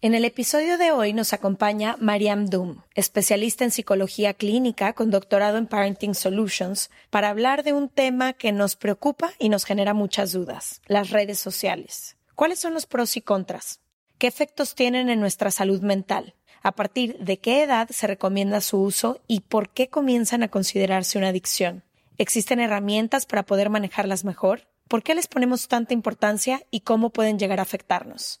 En el episodio de hoy nos acompaña Mariam Doom, especialista en psicología clínica con doctorado en Parenting Solutions, para hablar de un tema que nos preocupa y nos genera muchas dudas, las redes sociales. ¿Cuáles son los pros y contras? ¿Qué efectos tienen en nuestra salud mental? ¿A partir de qué edad se recomienda su uso y por qué comienzan a considerarse una adicción? ¿Existen herramientas para poder manejarlas mejor? ¿Por qué les ponemos tanta importancia y cómo pueden llegar a afectarnos?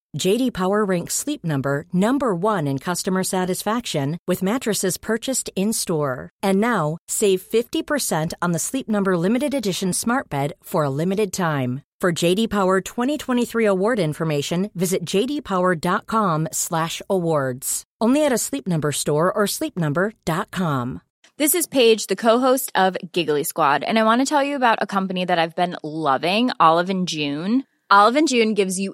JD Power ranks Sleep Number number 1 in customer satisfaction with mattresses purchased in-store. And now, save 50% on the Sleep Number limited edition Smart Bed for a limited time. For JD Power 2023 award information, visit jdpower.com/awards. Only at a Sleep Number store or sleepnumber.com. This is Paige, the co-host of Giggly Squad, and I want to tell you about a company that I've been loving, Olive and June. Olive and June gives you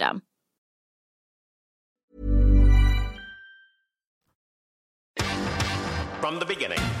From the beginning.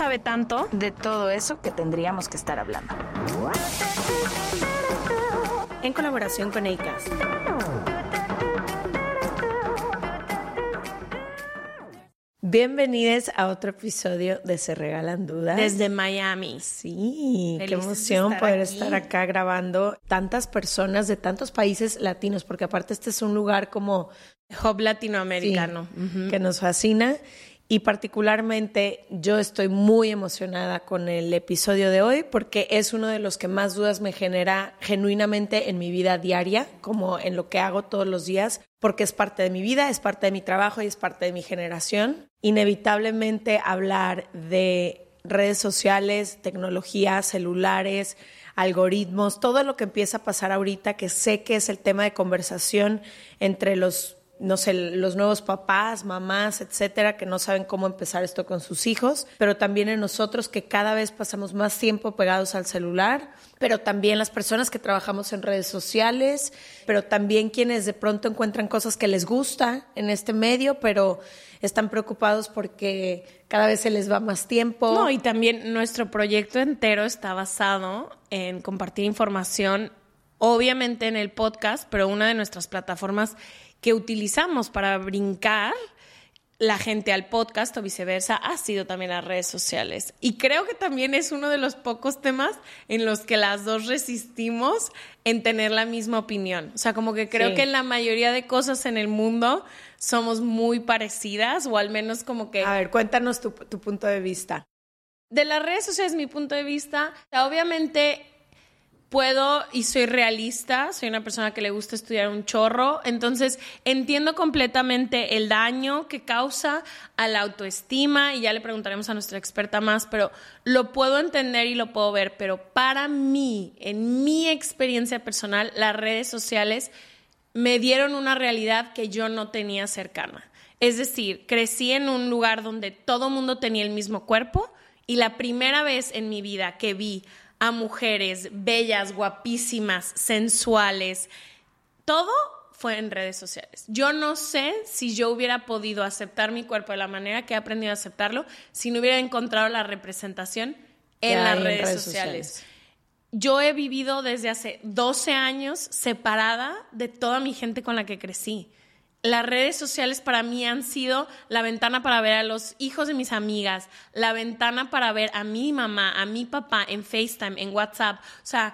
sabe tanto. de todo eso que tendríamos que estar hablando. En colaboración con ACAS. Bienvenidos a otro episodio de Se Regalan Dudas. Desde Miami. Sí, qué Felices emoción estar poder aquí. estar acá grabando tantas personas de tantos países latinos, porque aparte este es un lugar como Hub latinoamericano. Sí, que nos fascina. Y particularmente yo estoy muy emocionada con el episodio de hoy porque es uno de los que más dudas me genera genuinamente en mi vida diaria, como en lo que hago todos los días, porque es parte de mi vida, es parte de mi trabajo y es parte de mi generación. Inevitablemente hablar de redes sociales, tecnología, celulares, algoritmos, todo lo que empieza a pasar ahorita, que sé que es el tema de conversación entre los no sé, los nuevos papás, mamás, etcétera, que no saben cómo empezar esto con sus hijos, pero también en nosotros que cada vez pasamos más tiempo pegados al celular, pero también las personas que trabajamos en redes sociales, pero también quienes de pronto encuentran cosas que les gusta en este medio, pero están preocupados porque cada vez se les va más tiempo. No, y también nuestro proyecto entero está basado en compartir información, obviamente en el podcast, pero una de nuestras plataformas que utilizamos para brincar la gente al podcast o viceversa ha sido también las redes sociales. Y creo que también es uno de los pocos temas en los que las dos resistimos en tener la misma opinión. O sea, como que creo Sí. que en la mayoría de cosas en el mundo somos muy parecidas o al menos como que... A ver, cuéntanos tu, tu punto de vista. De las redes sociales, mi punto de vista, o sea, obviamente puedo y soy realista, soy una persona que le gusta estudiar un chorro, entonces entiendo completamente el daño que causa a la autoestima y ya le preguntaremos a nuestra experta más, pero lo puedo entender y lo puedo ver, pero para mí, en mi experiencia personal, las redes sociales me dieron una realidad que yo no tenía cercana. Es decir, crecí en un lugar donde todo mundo tenía el mismo cuerpo y la primera vez en mi vida que vi a mujeres bellas, guapísimas, sensuales, todo fue en redes sociales. Yo no sé si yo hubiera podido aceptar mi cuerpo de la manera que he aprendido a aceptarlo si no hubiera encontrado la representación en las redes, sociales. Yo he vivido desde hace 12 años separada de toda mi gente con la que crecí. Las redes sociales para mí han sido la ventana para ver a los hijos de mis amigas, la ventana para ver a mi mamá, a mi papá en FaceTime, en WhatsApp. O sea,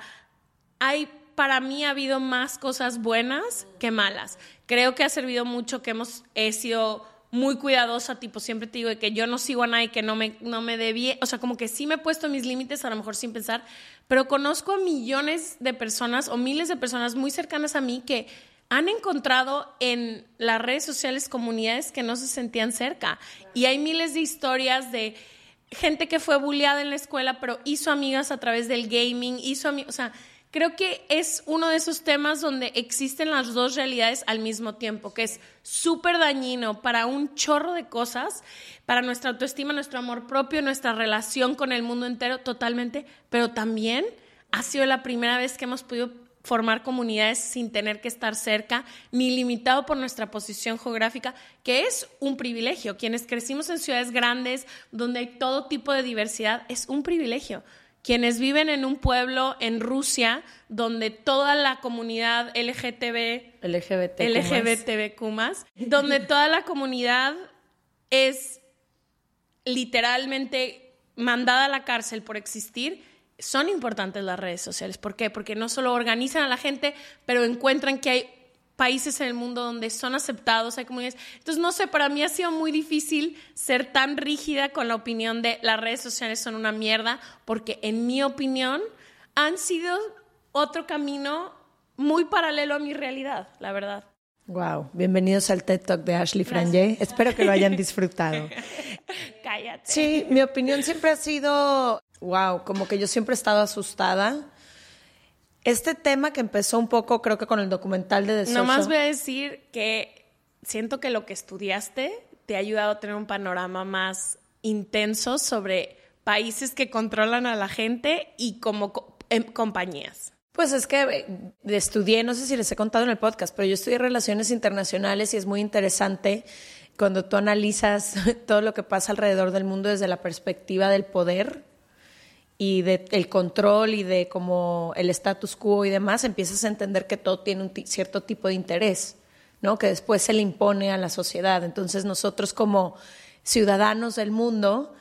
hay para mí ha habido más cosas buenas que malas. Creo que ha servido mucho que hemos he sido muy cuidadosa, tipo siempre te digo que yo no sigo a nadie que no me, no me debie, o sea, como que sí me he puesto mis límites, a lo mejor sin pensar, pero conozco a millones de personas o miles de personas muy cercanas a mí que han encontrado en las redes sociales comunidades que no se sentían cerca. Y hay miles de historias de gente que fue bulleada en la escuela, pero hizo amigas a través del gaming, hizo amigos, o sea, creo que es uno de esos temas donde existen las dos realidades al mismo tiempo, que es súper dañino para un chorro de cosas, para nuestra autoestima, nuestro amor propio, nuestra relación con el mundo entero totalmente, pero también ha sido la primera vez que hemos podido formar comunidades sin tener que estar cerca, ni limitado por nuestra posición geográfica, que es un privilegio. Quienes crecimos en ciudades grandes, donde hay todo tipo de diversidad, es un privilegio quienes viven en un pueblo en Rusia donde toda la comunidad LGTB, LGBT, LGBTQ donde toda la comunidad es literalmente mandada a la cárcel por existir, son importantes las redes sociales. ¿Por qué? Porque no solo organizan a la gente, pero encuentran que hay países en el mundo donde son aceptados, hay comunidades. Entonces, no sé, para mí ha sido muy difícil ser tan rígida con la opinión de las redes sociales son una mierda, porque en mi opinión han sido otro camino muy paralelo a mi realidad, la verdad. Wow, bienvenidos al TED Talk de Ashley Franje. Espero que lo hayan disfrutado. Cállate. Sí, mi opinión siempre ha sido, wow, como que yo siempre he estado asustada. Este tema que empezó un poco, creo que con el documental de The Nomás voy a decir que siento que lo que estudiaste te ha ayudado a tener un panorama más intenso sobre países que controlan a la gente y como em, compañías. Pues es que eh, estudié, no sé si les he contado en el podcast, pero yo estudié relaciones internacionales y es muy interesante cuando tú analizas todo lo que pasa alrededor del mundo desde la perspectiva del poder y del control y de como el status quo y demás, empiezas a entender que todo tiene un cierto tipo de interés, ¿no? Que después se le impone a la sociedad. Entonces nosotros como ciudadanos del mundo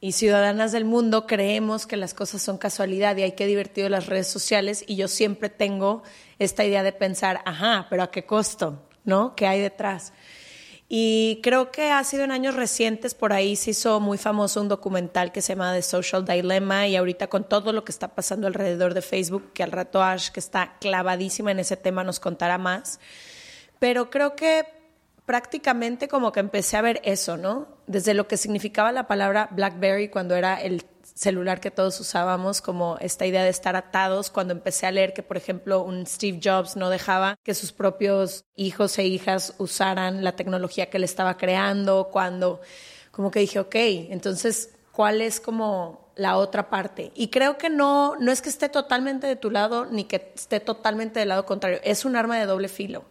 y ciudadanas del mundo creemos que las cosas son casualidad y hay que divertido las redes sociales y yo siempre tengo esta idea de pensar, ajá, pero ¿a qué costo? ¿No? ¿Qué hay detrás? Y creo que ha sido en años recientes, por ahí se hizo muy famoso un documental que se llama The Social Dilemma y ahorita con todo lo que está pasando alrededor de Facebook, que al rato Ash, que está clavadísima en ese tema, nos contará más. Pero creo que prácticamente como que empecé a ver eso, ¿no? Desde lo que significaba la palabra BlackBerry cuando era el celular que todos usábamos, como esta idea de estar atados, cuando empecé a leer que, por ejemplo, un Steve Jobs no dejaba que sus propios hijos e hijas usaran la tecnología que él estaba creando, cuando como que dije, ok, entonces, ¿cuál es como la otra parte? Y creo que no, no es que esté totalmente de tu lado ni que esté totalmente del lado contrario, es un arma de doble filo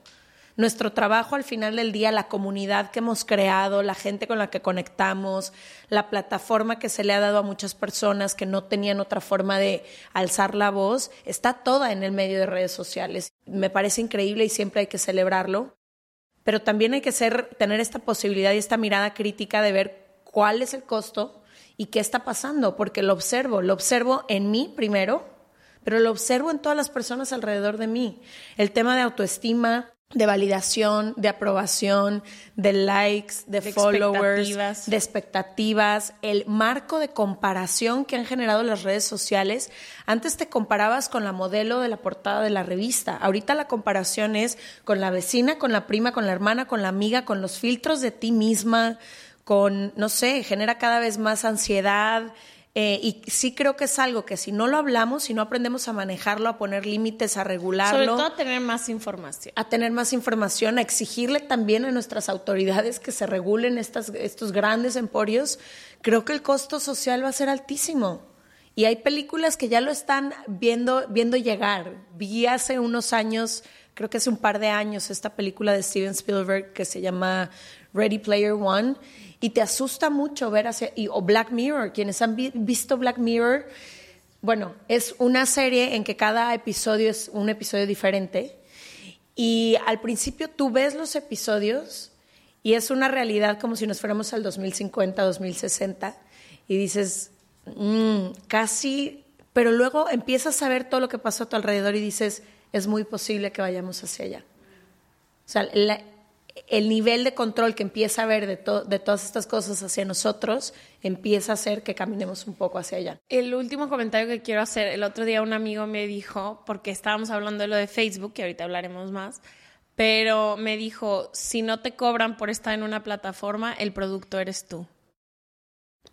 nuestro trabajo al final del día, la comunidad que hemos creado, la gente con la que conectamos, la plataforma que se le ha dado a muchas personas que no tenían otra forma de alzar la voz, está toda en el medio de redes sociales. Me parece increíble y siempre hay que celebrarlo, pero también hay que tener esta posibilidad y esta mirada crítica de ver cuál es el costo y qué está pasando, porque lo observo, lo observo en mí primero, pero lo observo en todas las personas alrededor de mí. El tema de autoestima, de validación, de aprobación, de likes, de, followers, de expectativas, el marco de comparación que han generado las redes sociales. Antes te comparabas con la modelo de la portada de la revista. Ahorita la comparación es con la vecina, con la prima, con la hermana, con la amiga, con los filtros de ti misma, con, no sé, genera cada vez más ansiedad, eh, y sí creo que es algo que si no lo hablamos, si no aprendemos a manejarlo, a poner límites, a regularlo. Sobre todo a tener más información. A tener más información, a exigirle también a nuestras autoridades que se regulen estas, estos grandes emporios, creo que el costo social va a ser altísimo. Y hay películas que ya lo están viendo, viendo llegar. Vi hace unos años creo que hace un par de años, esta película de Steven Spielberg que se llama Ready Player One y te asusta mucho ver hacia, y, o Black Mirror, quienes han visto Black Mirror, bueno, es una serie en que cada episodio es un episodio diferente. Y al principio tú ves los episodios y es una realidad como si nos fuéramos al 2050, 2060 y dices, mm, casi, pero luego empiezas a ver todo lo que pasó a tu alrededor y dices, es muy posible que vayamos hacia allá. O sea, el nivel de control que empieza a haber de, de todas estas cosas hacia nosotros empieza a hacer que caminemos un poco hacia allá. El último comentario que quiero hacer, el otro día un amigo me dijo, porque estábamos hablando de lo de Facebook, que ahorita hablaremos más, pero me dijo, si no te cobran por estar en una plataforma, el producto eres tú.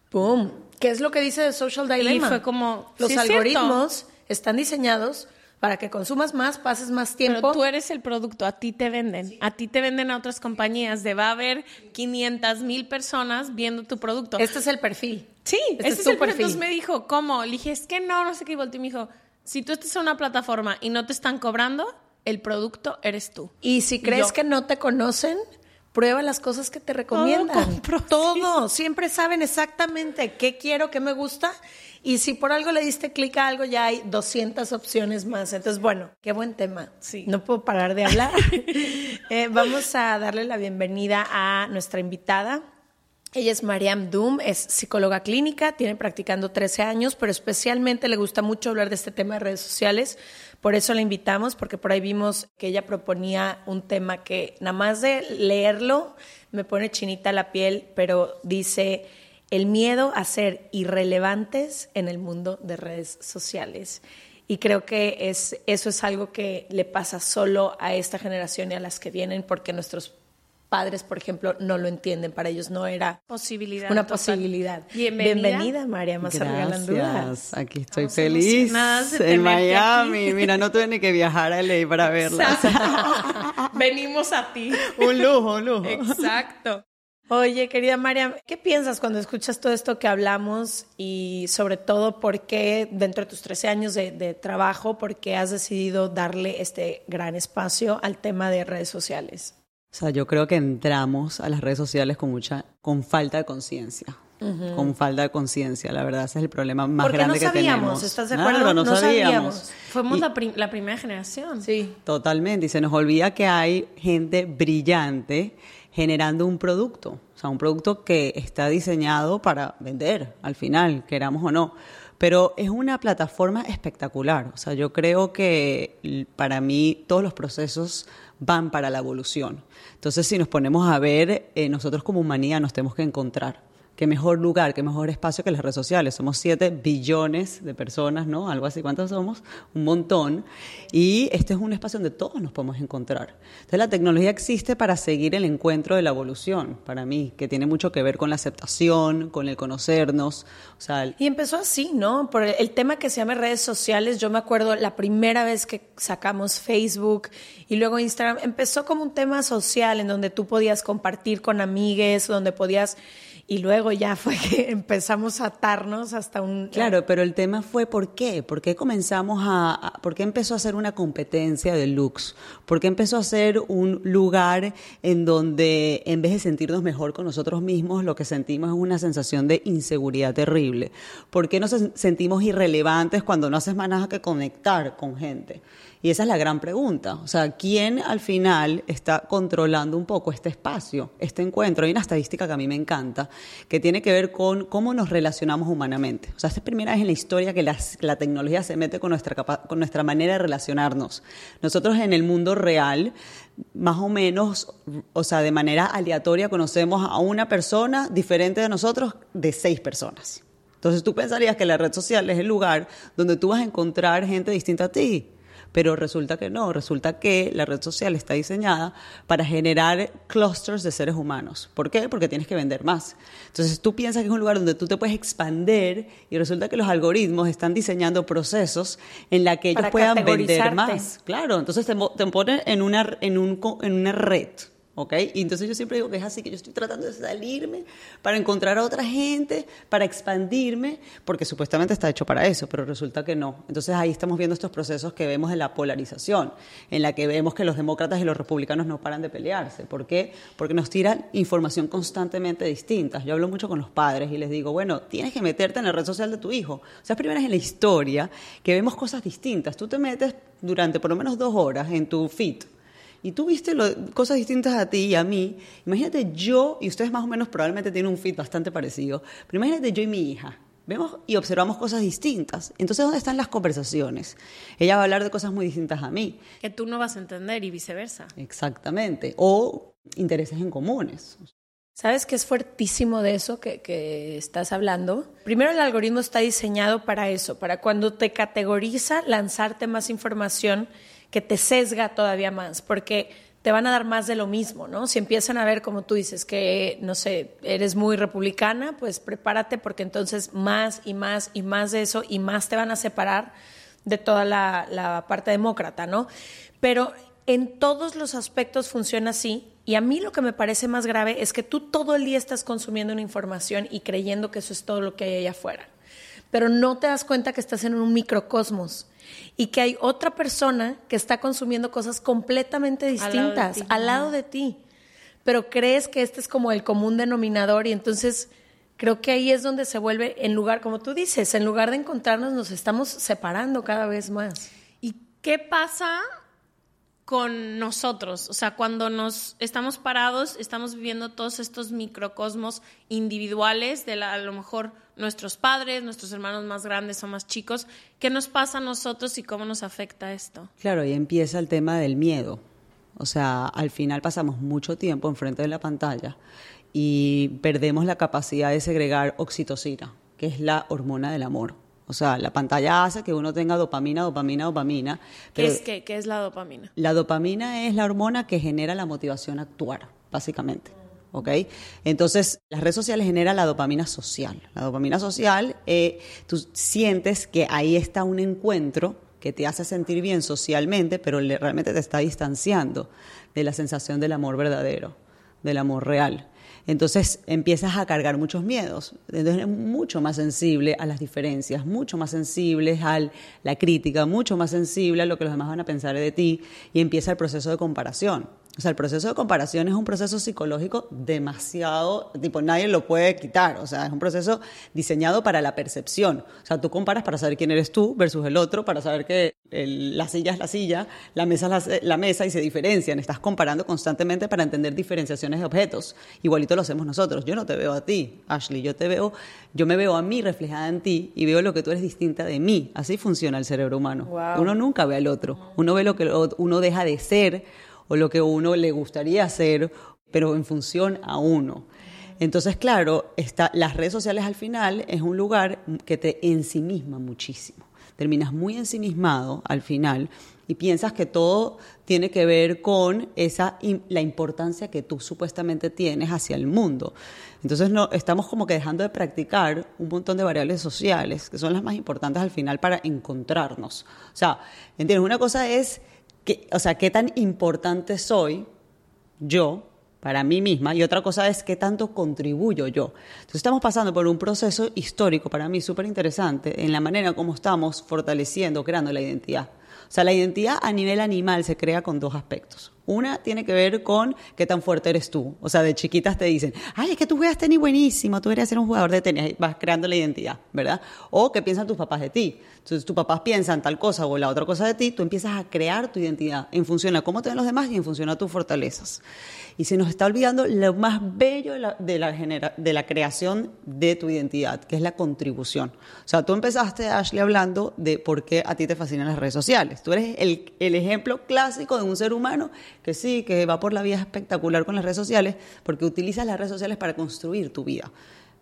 ¡Pum! ¿Qué es lo que dice de Social Dilemma? Y fue como, los algoritmos están diseñados para que consumas más, pases más tiempo. Pero tú eres el producto, a ti te venden. A ti te venden a otras compañías. De va a haber 500 mil personas viendo tu producto. Este es el perfil. Sí, este, es, el perfil. Entonces me dijo, ¿cómo? Le dije, es que no, no sé qué. Y volteó y me dijo, si tú estás en una plataforma y no te están cobrando, el producto eres tú. Y si crees que no te conocen, prueba las cosas que te recomiendan. Todo, Todo. Siempre saben exactamente qué quiero, qué me gusta. Y si por algo le diste clic a algo, ya hay 200 opciones más. Entonces, bueno, qué buen tema. Sí. No puedo parar de hablar. Eh, vamos a darle la bienvenida a nuestra invitada. Ella es Mariam Doom, es psicóloga clínica, tiene practicando 13 años, pero especialmente le gusta mucho hablar de este tema de redes sociales por eso la invitamos, porque por ahí vimos que ella proponía un tema que nada más de leerlo me pone chinita la piel, pero dice el miedo a ser irrelevantes en el mundo de redes sociales. Y creo que es, eso es algo que le pasa solo a esta generación y a las que vienen, porque nuestros padres, por ejemplo, no lo entienden. Para ellos no era posibilidad, una posibilidad. Bienvenida. Bienvenida, María Gracias. Aquí estoy feliz en Miami. Mira, no tuve ni que viajar a LA para verla. Venimos a ti. un lujo, un lujo. Exacto. Oye, querida María, ¿qué piensas cuando escuchas todo esto que hablamos y sobre todo por qué dentro de tus 13 años de, de trabajo, por qué has decidido darle este gran espacio al tema de redes sociales? O sea, yo creo que entramos a las redes sociales con mucha, con falta de conciencia. Con falta de conciencia, la verdad, ese es el problema más grande que tenemos. ¿Estás de acuerdo? no, sabíamos. Fuimos la, la, primera generación. Sí. Totalmente. Y se nos olvida que hay gente brillante generando un producto. O sea, un producto que está diseñado para vender, al final, queramos o no. Pero es una plataforma espectacular. O sea, yo creo que para mí todos los procesos van para la evolución. Entonces, si nos ponemos a ver, eh, nosotros como humanidad nos tenemos que encontrar qué mejor lugar, qué mejor espacio que las redes sociales. Somos 7 billones de personas, ¿no? Algo así, ¿cuántos somos? Un montón. Y este es un espacio donde todos nos podemos encontrar. Entonces la tecnología existe para seguir el encuentro de la evolución, para mí, que tiene mucho que ver con la aceptación, con el conocernos. O sea, y empezó así, ¿no? Por el, tema que se llama redes sociales, yo me acuerdo la primera vez que sacamos Facebook y luego Instagram, empezó como un tema social en donde tú podías compartir con amigues, donde podías y luego ya fue que empezamos a atarnos hasta un... Claro, pero el tema fue ¿por qué? ¿Por qué comenzamos a, por qué empezó a ser una competencia de looks? ¿Por qué empezó a ser un lugar en donde en vez de sentirnos mejor con nosotros mismos, lo que sentimos es una sensación de inseguridad terrible? ¿Por qué nos sentimos irrelevantes cuando no haces más nada que conectar con gente? Y esa es la gran pregunta. O sea, ¿quién al final está controlando un poco este espacio, este encuentro? Hay una estadística que a mí me encanta, que tiene que ver con cómo nos relacionamos humanamente. O sea, esta es la primera vez en la historia que la tecnología se mete con nuestra, con nuestra manera de relacionarnos. Nosotros en el mundo real, más o menos, o sea, de manera aleatoria, conocemos a una persona diferente de nosotros de seis personas. Entonces tú pensarías que la red social es el lugar donde tú vas a encontrar gente distinta a ti pero resulta que no, resulta que la red social está diseñada para generar clusters de seres humanos. ¿Por qué? Porque tienes que vender más. Entonces tú piensas que es un lugar donde tú te puedes expandir y resulta que los algoritmos están diseñando procesos en la que ellos puedan vender más. Claro, entonces te, te ponen en una, en, un, en una red ¿ok? Y entonces yo siempre digo que es así, que yo estoy tratando de salirme para encontrar a otra gente, para expandirme, porque supuestamente está hecho para eso, pero resulta que no. Entonces ahí estamos viendo estos procesos que vemos de la polarización, en la que vemos que los demócratas y los republicanos no paran de pelearse. ¿Por qué? Porque nos tiran información constantemente distinta. Yo hablo mucho con los padres y les digo, bueno, tienes que meterte en la red social de tu hijo. O sea, es primera vez en la historia que vemos cosas distintas. Tú te metes durante por lo menos dos horas en tu feed y tú viste cosas distintas a ti y a mí, imagínate yo, y ustedes más o menos probablemente tienen un feed bastante parecido, pero imagínate yo y mi hija. Vemos y observamos cosas distintas. Entonces, ¿dónde están las conversaciones? Ella va a hablar de cosas muy distintas a mí. Que tú no vas a entender y viceversa. Exactamente. O intereses en comunes. ¿Sabes qué es fuertísimo de eso que, que, estás hablando? Primero, el algoritmo está diseñado para eso, para cuando te categoriza, lanzarte más información que te sesga todavía más, porque te van a dar más de lo mismo, ¿no? Si empiezan a ver, como tú dices, que, no sé, eres muy republicana, pues prepárate porque entonces más y más y más de eso y más te van a separar de toda la, parte demócrata, ¿no? Pero en todos los aspectos funciona así y a mí lo que me parece más grave es que tú todo el día estás consumiendo una información y creyendo que eso es todo lo que hay allá afuera, pero no te das cuenta que estás en un microcosmos y que hay otra persona que está consumiendo cosas completamente distintas al lado de ti, pero crees que este es como el común denominador y entonces creo que ahí es donde se vuelve, en lugar, como tú dices, en lugar de encontrarnos, nos estamos separando cada vez más. ¿Y qué pasa con nosotros? O sea, cuando nos estamos parados, estamos viviendo todos estos microcosmos individuales de a lo mejor nuestros padres, nuestros hermanos más grandes o más chicos. ¿Qué nos pasa a nosotros y cómo nos afecta esto? Claro, ahí empieza el tema del miedo. O sea, al final pasamos mucho tiempo enfrente de la pantalla y perdemos la capacidad de segregar oxitocina, que es la hormona del amor. O sea, la pantalla hace que uno tenga dopamina, dopamina, dopamina. ¿Qué es, qué es la dopamina? La dopamina es la hormona que genera la motivación a actuar, básicamente. ¿ok? Entonces, las redes sociales generan la dopamina social. La dopamina social, eh, tú sientes que ahí está un encuentro que te hace sentir bien socialmente, pero realmente te está distanciando de la sensación del amor verdadero, del amor real. Entonces empiezas a cargar muchos miedos. Entonces eres mucho más sensible a las diferencias, mucho más sensible a la crítica, mucho más sensible a lo que los demás van a pensar de ti y empieza el proceso de comparación. O sea, el proceso de comparación es un proceso psicológico demasiado, tipo, nadie lo puede quitar. O sea, es un proceso diseñado para la percepción. O sea, tú comparas para saber quién eres tú versus el otro, para saber que la silla es la silla, la mesa es la, mesa y se diferencian. Estás comparando constantemente para entender diferenciaciones de objetos. Igualito lo hacemos nosotros. Yo no te veo a ti, Ashley. Yo te veo, yo me veo a mí reflejada en ti y veo lo que tú eres distinta de mí. Así funciona el cerebro humano. Uno nunca ve al otro. Uno ve lo que uno deja de ser o lo que uno le gustaría hacer, pero en función a uno. Entonces, claro, está, las redes sociales al final es un lugar que te ensimisma muchísimo. Terminas muy ensimismado al final y piensas que todo tiene que ver con esa la importancia que tú supuestamente tienes hacia el mundo. Entonces no estamos como que dejando de practicar un montón de variables sociales que son las más importantes al final para encontrarnos. O sea, entiendes, una cosa es o sea, qué tan importante soy yo para mí misma y otra cosa es qué tanto contribuyo yo. Entonces estamos pasando por un proceso histórico para mí súper interesante en la manera como estamos fortaleciendo, creando la identidad. O sea, la identidad a nivel animal se crea con dos aspectos. Una tiene que ver con qué tan fuerte eres tú. O sea, de chiquitas te dicen, ay, es que tú juegas tenis buenísimo, tú deberías ser un jugador de tenis, vas creando la identidad, ¿verdad? O qué piensan tus papás de ti. Entonces, tus papás piensan tal cosa o la otra cosa de ti, tú empiezas a crear tu identidad en función a cómo te ven los demás y en función a tus fortalezas. Y se nos está olvidando lo más bello de la, de la, de la creación de tu identidad, que es la contribución. O sea, tú empezaste, Ashley, hablando de por qué a ti te fascinan las redes sociales. Tú eres el, el ejemplo clásico de un ser humano que sí, que va por la vida espectacular con las redes sociales, porque utilizas las redes sociales para construir tu vida.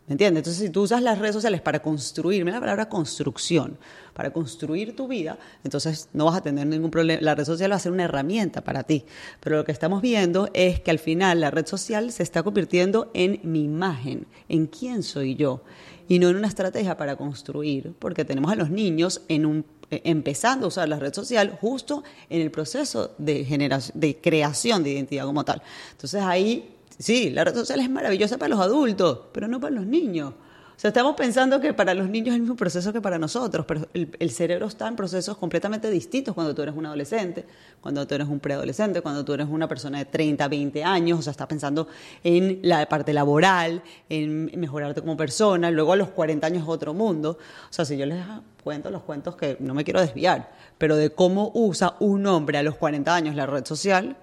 ¿Me entiendes? Entonces, si tú usas las redes sociales para construir, la palabra construcción, para construir tu vida, entonces no vas a tener ningún problema. La red social va a ser una herramienta para ti. Pero lo que estamos viendo es que al final la red social se está convirtiendo en mi imagen, en quién soy yo, y no en una estrategia para construir, porque tenemos a los niños en un empezando a usar la red social justo en el proceso de, generación, de creación de identidad como tal. Entonces ahí, sí, la red social es maravillosa para los adultos, pero no para los niños. O sea, estamos pensando que para los niños es el mismo proceso que para nosotros, pero el, cerebro está en procesos completamente distintos cuando tú eres un adolescente, cuando tú eres un preadolescente, cuando tú eres una persona de 30, 20 años, o sea, estás pensando en la parte laboral, en mejorarte como persona, luego a los 40 años otro mundo. O sea, si yo les cuento los cuentos que no me quiero desviar, pero de cómo usa un hombre a los 40 años la red social,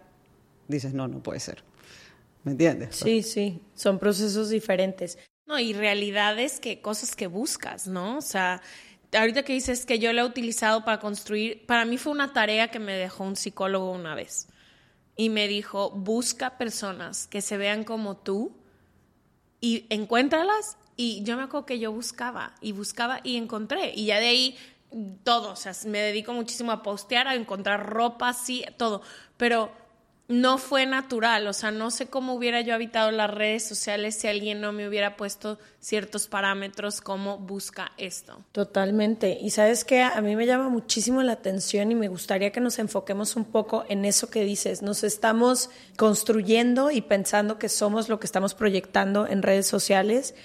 dices, no, no puede ser. ¿Me entiendes? Sí, sí, son procesos diferentes. No, y realidades que cosas que buscas, ¿no? O sea, ahorita que dices que yo lo he utilizado para construir, para mí fue una tarea que me dejó un psicólogo una vez. Y me dijo, busca personas que se vean como tú y encuéntralas. Y yo me acuerdo que yo buscaba y buscaba y encontré. Y ya de ahí todo, o sea, me dedico muchísimo a postear, a encontrar ropa, sí, todo. Pero no fue natural, o sea, no sé cómo hubiera yo habitado las redes sociales si alguien no me hubiera puesto ciertos parámetros como busca esto. Totalmente. Y sabes que a mí me llama muchísimo la atención y me gustaría que nos enfoquemos un poco en eso que dices. Nos estamos construyendo y pensando que somos lo que estamos proyectando en redes sociales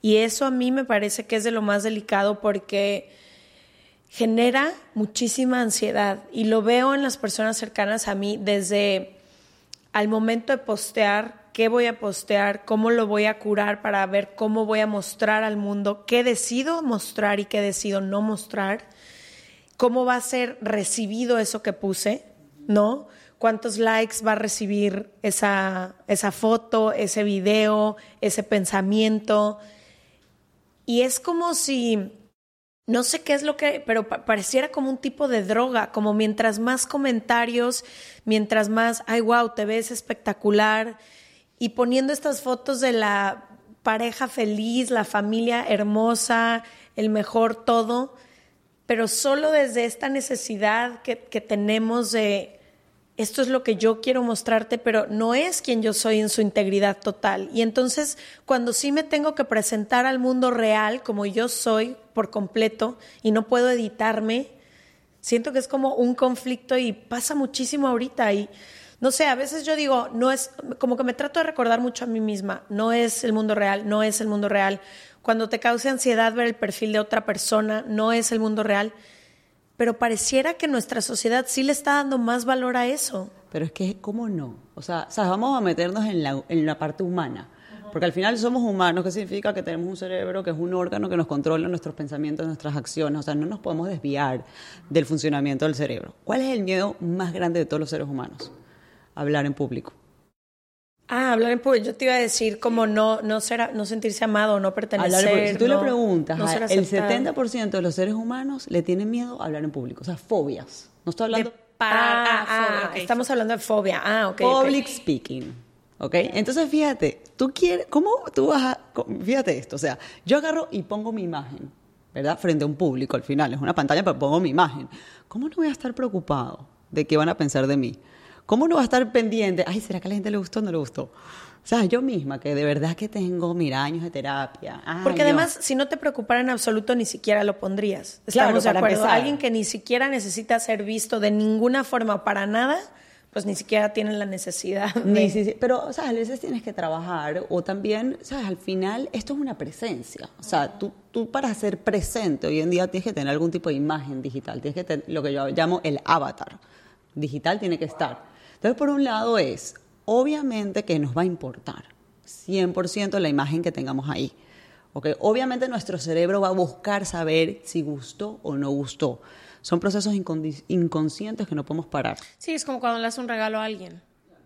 y eso a mí me parece que es de lo más delicado porque genera muchísima ansiedad y lo veo en las personas cercanas a mí desde al momento de postear, qué voy a postear, cómo lo voy a curar para ver cómo voy a mostrar al mundo, qué decido mostrar y qué decido no mostrar, cómo va a ser recibido eso que puse, ¿no? cuántos likes va a recibir esa, esa foto, ese video, ese pensamiento. Y es como si no sé qué es lo que, pero pareciera como un tipo de droga, como mientras más comentarios, mientras más, ay, wow, te ves espectacular, y poniendo estas fotos de la pareja feliz, la familia hermosa, el mejor todo, pero solo desde esta necesidad que, que tenemos de esto es lo que yo quiero mostrarte, pero no es quien yo soy en su integridad total. Y entonces, cuando sí me tengo que presentar al mundo real como yo soy por completo y no puedo editarme, siento que es como un conflicto y pasa muchísimo ahorita. Y no sé, a veces yo digo, no es, como que me trato de recordar mucho a mí misma, no es el mundo real, no es el mundo real. Cuando te cause ansiedad ver el perfil de otra persona, no es el mundo real pero pareciera que nuestra sociedad sí le está dando más valor a eso. Pero es que, ¿cómo no? O sea, vamos a meternos en la, en la parte humana. Porque al final somos humanos, que significa que tenemos un cerebro que es un órgano que nos controla nuestros pensamientos, nuestras acciones. O sea, no nos podemos desviar del funcionamiento del cerebro. ¿Cuál es el miedo más grande de todos los seres humanos? Hablar en público. Ah, hablar en público. Yo te iba a decir como no, no, ser, no sentirse amado, no pertenecer. si tú le preguntas, el 70% de los seres humanos le tienen miedo a hablar en público. O sea, fobias. No estoy hablando... De parar. Ah, ah, ah estamos hablando de fobia. Ah, ok. Public speaking. ¿Ok? Entonces, fíjate, tú quieres... ¿Cómo tú vas a...? Fíjate esto. O sea, yo agarro y pongo mi imagen, ¿verdad? Frente a un público al final. Es una pantalla, pero pongo mi imagen. ¿Cómo no voy a estar preocupado de qué van a pensar de mí? ¿Cómo no va a estar pendiente? Ay, ¿será que a la gente le gustó o no le gustó? O sea, yo misma, que de verdad que tengo, mira, años de terapia. Porque además, si no te preocupara en absoluto, ni siquiera lo pondrías. Estamos de acuerdo. Alguien que ni siquiera necesita ser visto de ninguna forma para nada, pues ni siquiera tiene la necesidad. De... Pero, o sea, a veces tienes que trabajar o también, ¿sabes? Al final, esto es una presencia. O sea, tú, tú para ser presente hoy en día tienes que tener algún tipo de imagen digital. Tienes que tener lo que yo llamo el avatar. Digital tiene que estar. Entonces, por un lado es, obviamente que nos va a importar 100% la imagen que tengamos ahí. ¿okay? Obviamente nuestro cerebro va a buscar saber si gustó o no gustó. Son procesos inconscientes que no podemos parar. Sí, es como cuando le das un regalo a alguien.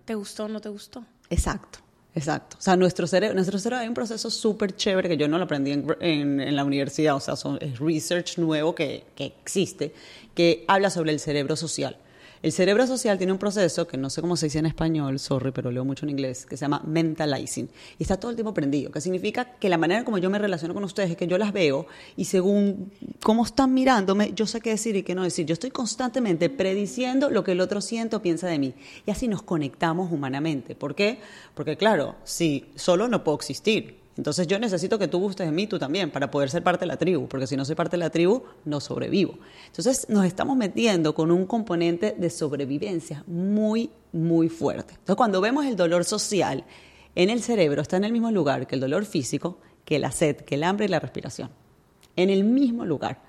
¿Te gustó o no te gustó? Exacto. Exacto. O sea, nuestro cerebro, nuestro cerebro hay un proceso súper chévere que yo no lo aprendí en, la universidad, o sea, es research nuevo que, que existe, que habla sobre el cerebro social. El cerebro social tiene un proceso que no sé cómo se dice en español, sorry, pero leo mucho en inglés, que se llama mentalizing. Y está todo el tiempo prendido, que significa que la manera como yo me relaciono con ustedes es que yo las veo y según cómo están mirándome, yo sé qué decir y qué no decir. Yo estoy constantemente prediciendo lo que el otro siente o piensa de mí. Y así nos conectamos humanamente. ¿Por qué? Porque claro, si solo no puedo existir Entonces yo necesito que tú gustes de mí, tú también, para poder ser parte de la tribu, porque si no soy parte de la tribu, no sobrevivo. Entonces nos estamos metiendo con un componente de sobrevivencia muy, muy fuerte. Entonces cuando vemos el dolor social en el cerebro, está en el mismo lugar que el dolor físico, que la sed, que el hambre y la respiración. En el mismo lugar.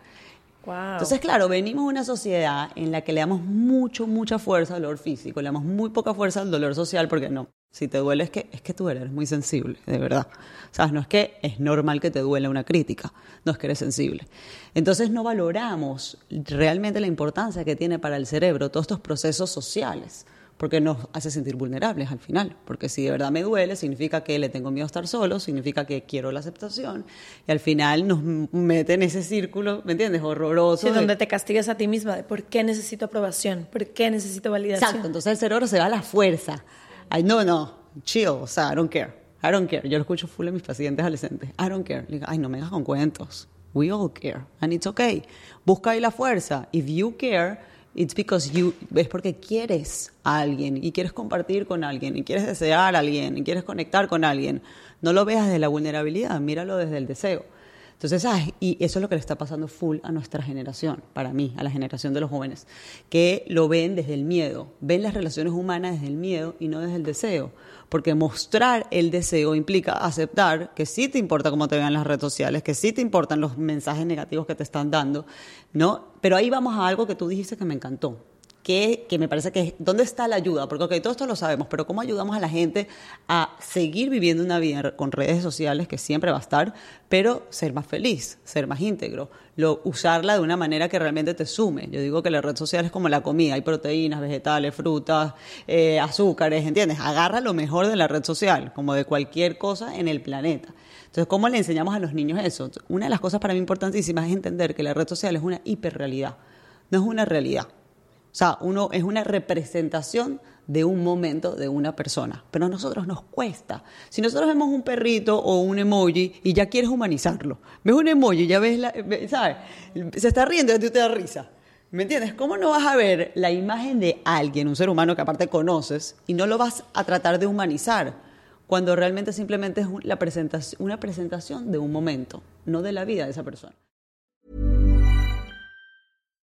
Entonces, claro, venimos de una sociedad en la que le damos mucho, mucha fuerza al dolor físico, le damos muy poca fuerza al dolor social, porque no, si te duele es que, es que tú eres muy sensible, de verdad. ¿Sabes? No es que es normal que te duele una crítica, no es que eres sensible. Entonces no valoramos realmente la importancia que tiene para el cerebro todos estos procesos sociales porque nos hace sentir vulnerables al final. Porque si de verdad me duele, significa que le tengo miedo a estar solo, significa que quiero la aceptación, y al final nos mete en ese círculo, ¿me entiendes? Horroroso. Sí, donde te castigas a ti misma de por qué necesito aprobación, por qué necesito validación. Exacto, entonces el cerebro se va a la fuerza. Ay, no, no, chill, o sea, I don't care. I don't care. Yo lo escucho full en mis pacientes adolescentes. I don't care. digo, ay, no me hagas con cuentos. We all care. And it's okay. Busca ahí la fuerza. If you care, It's because you, es porque quieres a alguien y quieres compartir con alguien y quieres desear a alguien y quieres conectar con alguien. No lo veas desde la vulnerabilidad, míralo desde el deseo. Entonces, y eso es lo que le está pasando full a nuestra generación, para mí, a la generación de los jóvenes, que lo ven desde el miedo, ven las relaciones humanas desde el miedo y no desde el deseo. Porque mostrar el deseo implica aceptar que sí te importa cómo te vean las redes sociales, que sí te importan los mensajes negativos que te están dando, ¿no? Pero ahí vamos a algo que tú dijiste que me encantó que, me parece que ¿dónde está la ayuda? Porque todo esto lo sabemos, pero ¿cómo ayudamos a la gente a seguir viviendo una vida con redes sociales que siempre va a estar, pero ser más feliz, ser más íntegro, usarla de una manera que realmente te sume? Yo digo que la red social es como la comida, hay proteínas, vegetales, frutas, eh, azúcares, ¿entiendes? Agarra lo mejor de la red social, como de cualquier cosa en el planeta. Entonces, ¿cómo le enseñamos a los niños eso? Una de las cosas para mí importantísimas es entender que la red social es una hiperrealidad, no es una realidad. O sea, uno es una representación de un momento de una persona, pero a nosotros nos cuesta. Si nosotros vemos un perrito o un emoji y ya quieres humanizarlo, ves un emoji, ya ves, la, ¿sabes? Se está riendo y ti te da risa. ¿Me entiendes? ¿Cómo no vas a ver la imagen de alguien, un ser humano que aparte conoces, y no lo vas a tratar de humanizar, cuando realmente simplemente es una presentación de un momento, no de la vida de esa persona?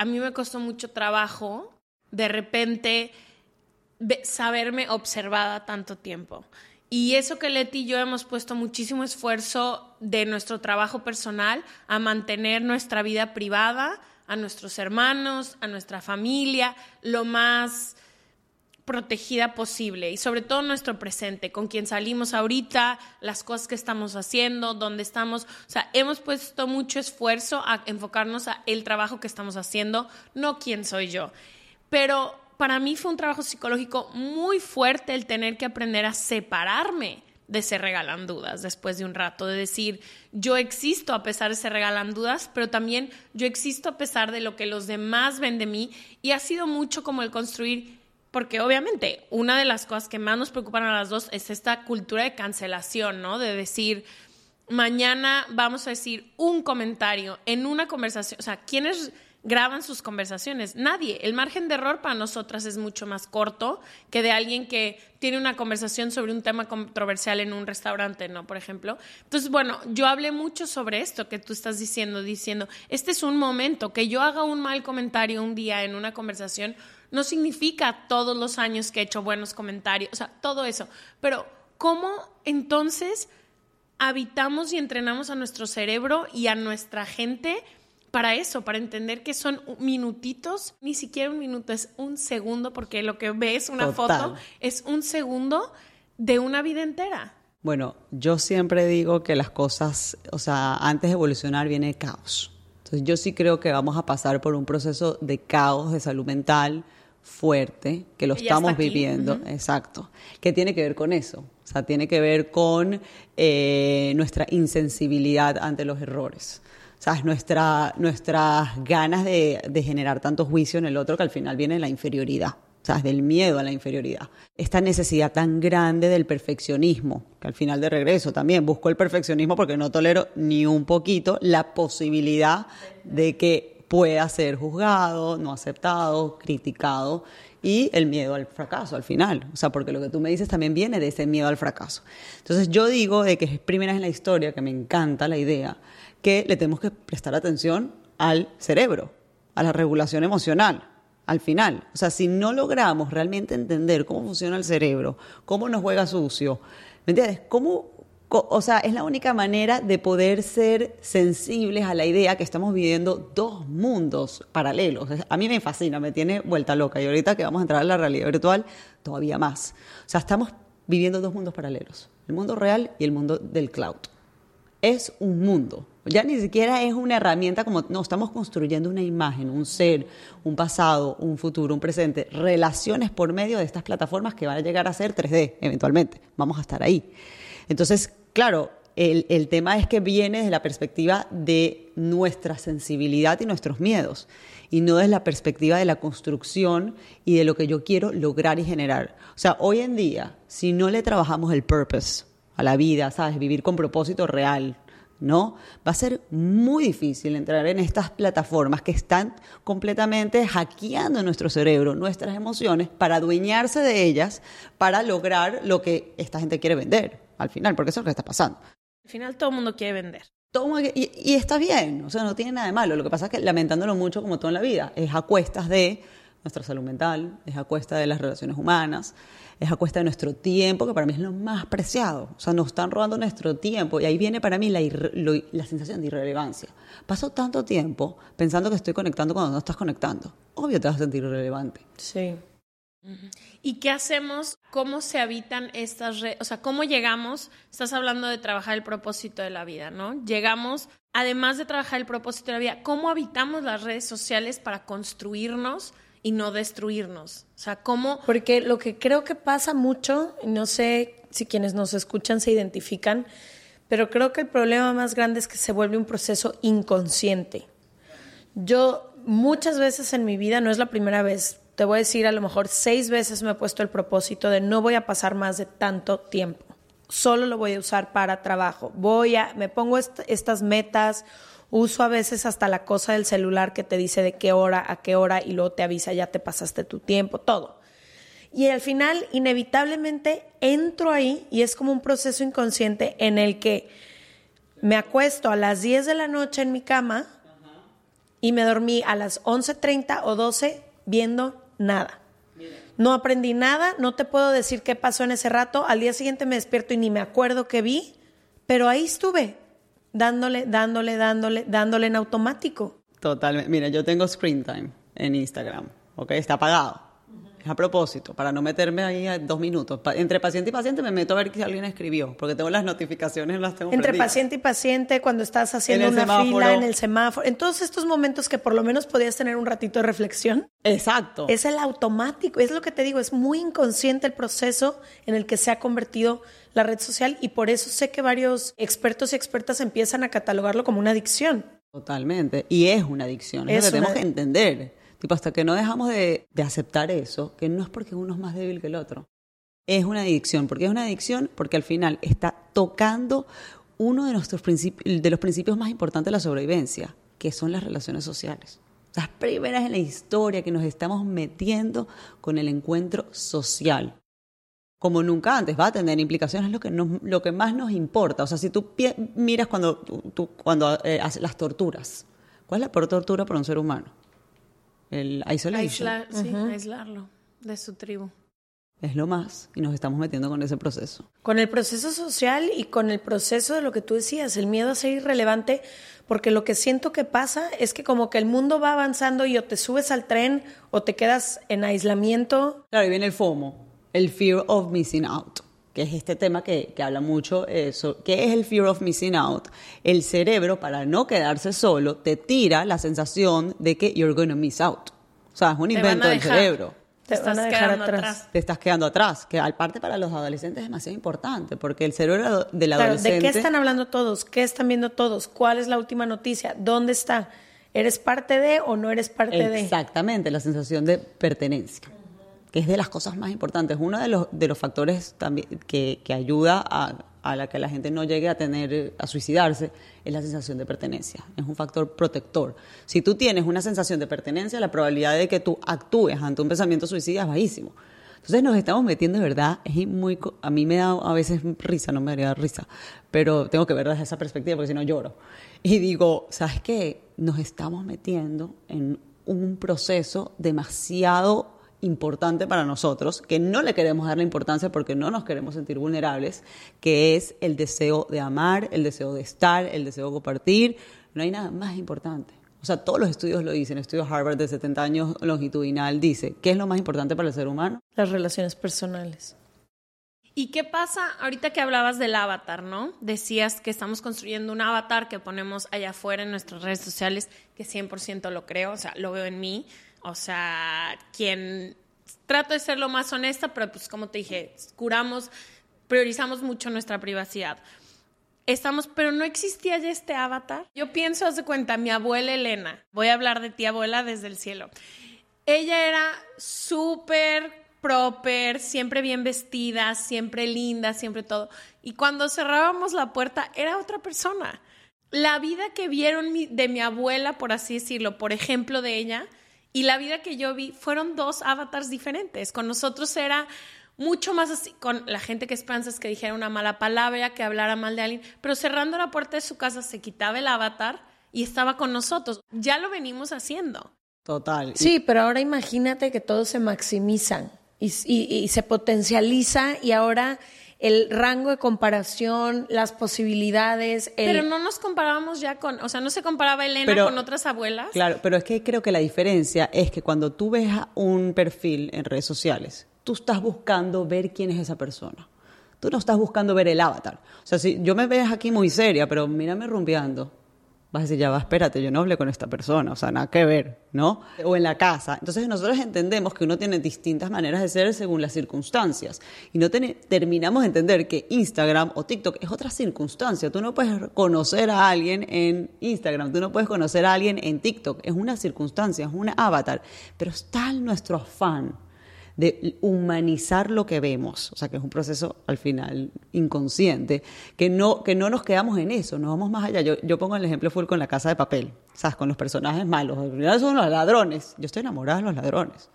a mí me costó mucho trabajo de repente saberme observada tanto tiempo. Y eso que Leti y yo hemos puesto muchísimo esfuerzo de nuestro trabajo personal a mantener nuestra vida privada, a nuestros hermanos, a nuestra familia, lo más protegida posible y sobre todo nuestro presente, con quien salimos ahorita, las cosas que estamos haciendo, dónde estamos. O sea, hemos puesto mucho esfuerzo a enfocarnos a el trabajo que estamos haciendo, no quién soy yo. Pero para mí fue un trabajo psicológico muy fuerte el tener que aprender a separarme de se regalan dudas después de un rato, de decir, yo existo a pesar de se regalan dudas, pero también yo existo a pesar de lo que los demás ven de mí y ha sido mucho como el construir porque obviamente una de las cosas que más nos preocupan a las dos es esta cultura de cancelación, ¿no? De decir, mañana vamos a decir un comentario en una conversación, o sea, ¿quiénes graban sus conversaciones? Nadie. El margen de error para nosotras es mucho más corto que de alguien que tiene una conversación sobre un tema controversial en un restaurante, ¿no? Por ejemplo. Entonces, bueno, yo hablé mucho sobre esto que tú estás diciendo, diciendo, este es un momento, que yo haga un mal comentario un día en una conversación no significa todos los años que he hecho buenos comentarios, o sea, todo eso. Pero, ¿cómo entonces habitamos y entrenamos a nuestro cerebro y a nuestra gente para eso, para entender que son minutitos, ni siquiera un minuto, es un segundo, porque lo que ves, una foto, es un segundo de una vida entera. Bueno, yo siempre digo que las cosas, o sea, antes de evolucionar viene caos. Entonces yo sí creo que vamos a pasar por un proceso de caos de salud mental, fuerte, que lo estamos viviendo, exacto, que tiene que ver con eso, o sea, tiene que ver con eh, nuestra insensibilidad ante los errores. O sea, nuestra, nuestras ganas de, de generar tanto juicio en el otro que al final viene la inferioridad. O sea, del miedo a la inferioridad. Esta necesidad tan grande del perfeccionismo, que al final de regreso también busco el perfeccionismo porque no tolero ni un poquito la posibilidad de que pueda ser juzgado, no aceptado, criticado y el miedo al fracaso al final. O sea, porque lo que tú me dices también viene de ese miedo al fracaso. Entonces yo digo de que es primera en la historia, que me encanta la idea, que le tenemos que prestar atención al cerebro, a la regulación emocional. Al final, o sea, si no logramos realmente entender cómo funciona el cerebro, cómo nos juega sucio, ¿me entiendes? ¿Cómo o sea, es la única manera de poder ser sensibles a la idea que estamos viviendo dos mundos paralelos. A mí me fascina, me tiene vuelta loca y ahorita que vamos a entrar a la realidad virtual, todavía más. O sea, estamos viviendo dos mundos paralelos, el mundo real y el mundo del cloud. Es un mundo, ya ni siquiera es una herramienta como, no, estamos construyendo una imagen, un ser, un pasado, un futuro, un presente, relaciones por medio de estas plataformas que van a llegar a ser 3D eventualmente. Vamos a estar ahí. Entonces, claro, el, tema es que viene desde la perspectiva de nuestra sensibilidad y nuestros miedos, y no desde la perspectiva de la construcción y de lo que yo quiero lograr y generar. O sea, hoy en día, si no le trabajamos el purpose a la vida, ¿sabes? Vivir con propósito real, ¿no? Va a ser muy difícil entrar en estas plataformas que están completamente hackeando nuestro cerebro, nuestras emociones, para adueñarse de ellas, para lograr lo que esta gente quiere vender al final, porque eso es lo que está pasando. Al final todo el mundo quiere vender. Todo y, y, está bien, o sea, no tiene nada de malo. Lo que pasa es que lamentándolo mucho, como todo en la vida, es a cuestas de nuestra salud mental, es a cuesta de las relaciones humanas, es a cuesta de nuestro tiempo, que para mí es lo más preciado. O sea, nos están robando nuestro tiempo y ahí viene para mí la, la sensación de irrelevancia. Paso tanto tiempo pensando que estoy conectando cuando no estás conectando. Obvio te vas a sentir irrelevante. Sí. ¿Y qué hacemos? ¿Cómo se habitan estas redes? O sea, ¿cómo llegamos? Estás hablando de trabajar el propósito de la vida, ¿no? Llegamos, además de trabajar el propósito de la vida, ¿cómo habitamos las redes sociales para construirnos y no destruirnos? O sea, ¿cómo? Porque lo que creo que pasa mucho, no sé si quienes nos escuchan se identifican, pero creo que el problema más grande es que se vuelve un proceso inconsciente. Yo muchas veces en mi vida, no es la primera vez, te voy a decir, a lo mejor seis veces me he puesto el propósito de no voy a pasar más de tanto tiempo. Solo lo voy a usar para trabajo. Voy a, me pongo estas metas, uso a veces hasta la cosa del celular que te dice de qué hora a qué hora y luego te avisa ya te pasaste tu tiempo, todo. Y al final, inevitablemente, entro ahí y es como un proceso inconsciente en el que me acuesto a las 10 de la noche en mi cama y me dormí a las 11.30 o 12 viendo nada. No aprendí nada, no te puedo decir qué pasó en ese rato. Al día siguiente me despierto y ni me acuerdo qué vi, pero ahí estuve, dándole, dándole, dándole, dándole en automático. Totalmente. Mira, yo tengo screen time en Instagram, ¿ok? Está apagado a propósito, para no meterme ahí a dos minutos. entre paciente y paciente me meto a ver si alguien escribió, porque tengo las notificaciones, las tengo Entre paciente y paciente, cuando estás haciendo una fila en el semáforo, en todos estos momentos que por lo menos podías tener un ratito de reflexión. Exacto. Es el automático, es lo que te digo, es muy inconsciente el proceso en el que se ha convertido la red social y por eso sé que varios expertos y expertas empiezan a catalogarlo como una adicción. Totalmente, y es una adicción, es, lo que tenemos que entender. Tipo, hasta que no dejamos de, aceptar eso, que no es porque uno es más débil que el otro. Es una adicción. ¿Por qué es una adicción? Porque al final está tocando uno de, nuestros de los principios más importantes de la sobrevivencia, que son las relaciones sociales. Las primeras en la historia que nos estamos metiendo con el encuentro social. Como nunca antes, va a tener implicaciones lo que, lo que más nos importa. O sea, si tú miras cuando, tú, cuando eh, las torturas, ¿cuál es la peor tortura para un ser humano? El isolation. sí, aislarlo de su tribu. Es lo más, y nos estamos metiendo con ese proceso. Con el proceso social y con el proceso de lo que tú decías, el miedo a ser irrelevante, porque lo que siento que pasa es que como que el mundo va avanzando y o te subes al tren o te quedas en aislamiento. Claro, y viene el FOMO, el fear of missing out que es este tema que, que habla mucho, eso, ¿qué es el fear of missing out? El cerebro, para no quedarse solo, te tira la sensación de que you're going to miss out. O sea, es un invento del cerebro. Te, estás quedando atrás. Te estás quedando atrás, que al parte para los adolescentes es demasiado importante, porque el cerebro del adolescente... ¿De qué están hablando todos? ¿Qué están viendo todos? ¿Cuál es la última noticia? ¿Dónde está? ¿Eres parte de o no eres parte de? Exactamente, la sensación de pertenencia que es de las cosas más importantes. Uno de los, de los factores también que, que ayuda a, a, la que la gente no llegue a tener, a suicidarse, es la sensación de pertenencia. Es un factor protector. Si tú tienes una sensación de pertenencia, la probabilidad de que tú actúes ante un pensamiento suicida es bajísimo. Entonces nos estamos metiendo de verdad, es muy, a mí me da a veces risa, no me daría risa, pero tengo que ver desde esa perspectiva porque si no lloro. Y digo, ¿sabes qué? Nos estamos metiendo en un proceso demasiado importante para nosotros, que no le queremos dar la importancia porque no nos queremos sentir vulnerables, que es el deseo de amar, el deseo de estar, el deseo de compartir. No hay nada más importante. O sea, todos los estudios lo dicen. El estudio Harvard de 70 años longitudinal dice, ¿qué es lo más importante para el ser humano? Las relaciones personales. ¿Y qué pasa ahorita que hablabas del avatar, no? Decías que estamos construyendo un avatar que ponemos allá afuera en nuestras redes sociales, que 100% lo creo, o sea, lo veo en mí. O sea, quien trato de ser lo más honesta, pero pues como te dije, curamos, priorizamos mucho nuestra privacidad. Estamos, pero no existía ya este avatar. Yo pienso, haz de cuenta, mi abuela Elena, voy a hablar de ti, abuela, desde el cielo. Ella era súper proper, siempre bien vestida, siempre linda, siempre todo. Y cuando cerrábamos la puerta, era otra persona. La vida que vieron de mi abuela, por así decirlo, por ejemplo de ella, y la vida que yo vi fueron dos avatars diferentes. Con nosotros era mucho más así, con la gente que es que dijera una mala palabra, que hablara mal de alguien, pero cerrando la puerta de su casa se quitaba el avatar y estaba con nosotros. Ya lo venimos haciendo. Total. Sí, pero ahora imagínate que todos se maximizan y, y se potencializa y ahora el rango de comparación, las posibilidades. Pero no nos comparábamos ya con, o sea, no se comparaba Elena con otras abuelas. Claro, pero es que creo que la diferencia es que cuando tú ves un perfil en redes sociales, tú estás buscando ver quién es esa persona. Tú no estás buscando ver el avatar. O sea, si yo me ves aquí muy seria, pero mírame rumbeando. Vas a decir, ya va, espérate, yo no hablé con esta persona, o sea, nada que ver, ¿no? O en la casa. Entonces nosotros entendemos que uno tiene distintas maneras de ser según las circunstancias. Y no terminamos de entender que Instagram o TikTok es otra circunstancia. Tú no puedes conocer a alguien en Instagram, tú no puedes conocer a alguien en TikTok. Es una circunstancia, es un avatar. Pero está nuestro afán de humanizar lo que vemos, o sea, que es un proceso al final inconsciente, que no, que no nos quedamos en eso, no vamos más allá. Yo, yo pongo el ejemplo full con la casa de papel, ¿sabes? Con los personajes malos, al final son los ladrones, yo estoy enamorada de los ladrones.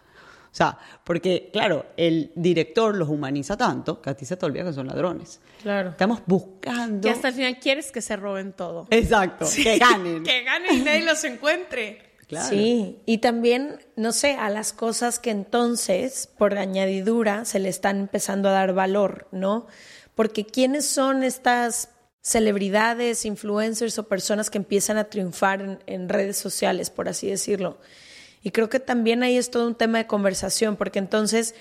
O sea, porque, claro, el director los humaniza tanto que a ti se te olvida que son ladrones. Claro. Estamos buscando. Y hasta el final quieres que se roben todo. Exacto. Que ganen. que ganen y nadie los encuentre. Sí, y también, no sé, a las cosas que entonces, por añadidura, se le están empezando a dar valor, ¿no? Porque ¿quiénes son estas celebridades, influencers o personas que empiezan a triunfar en, redes sociales, por así decirlo? Y creo que también ahí es todo un tema de conversación, porque entonces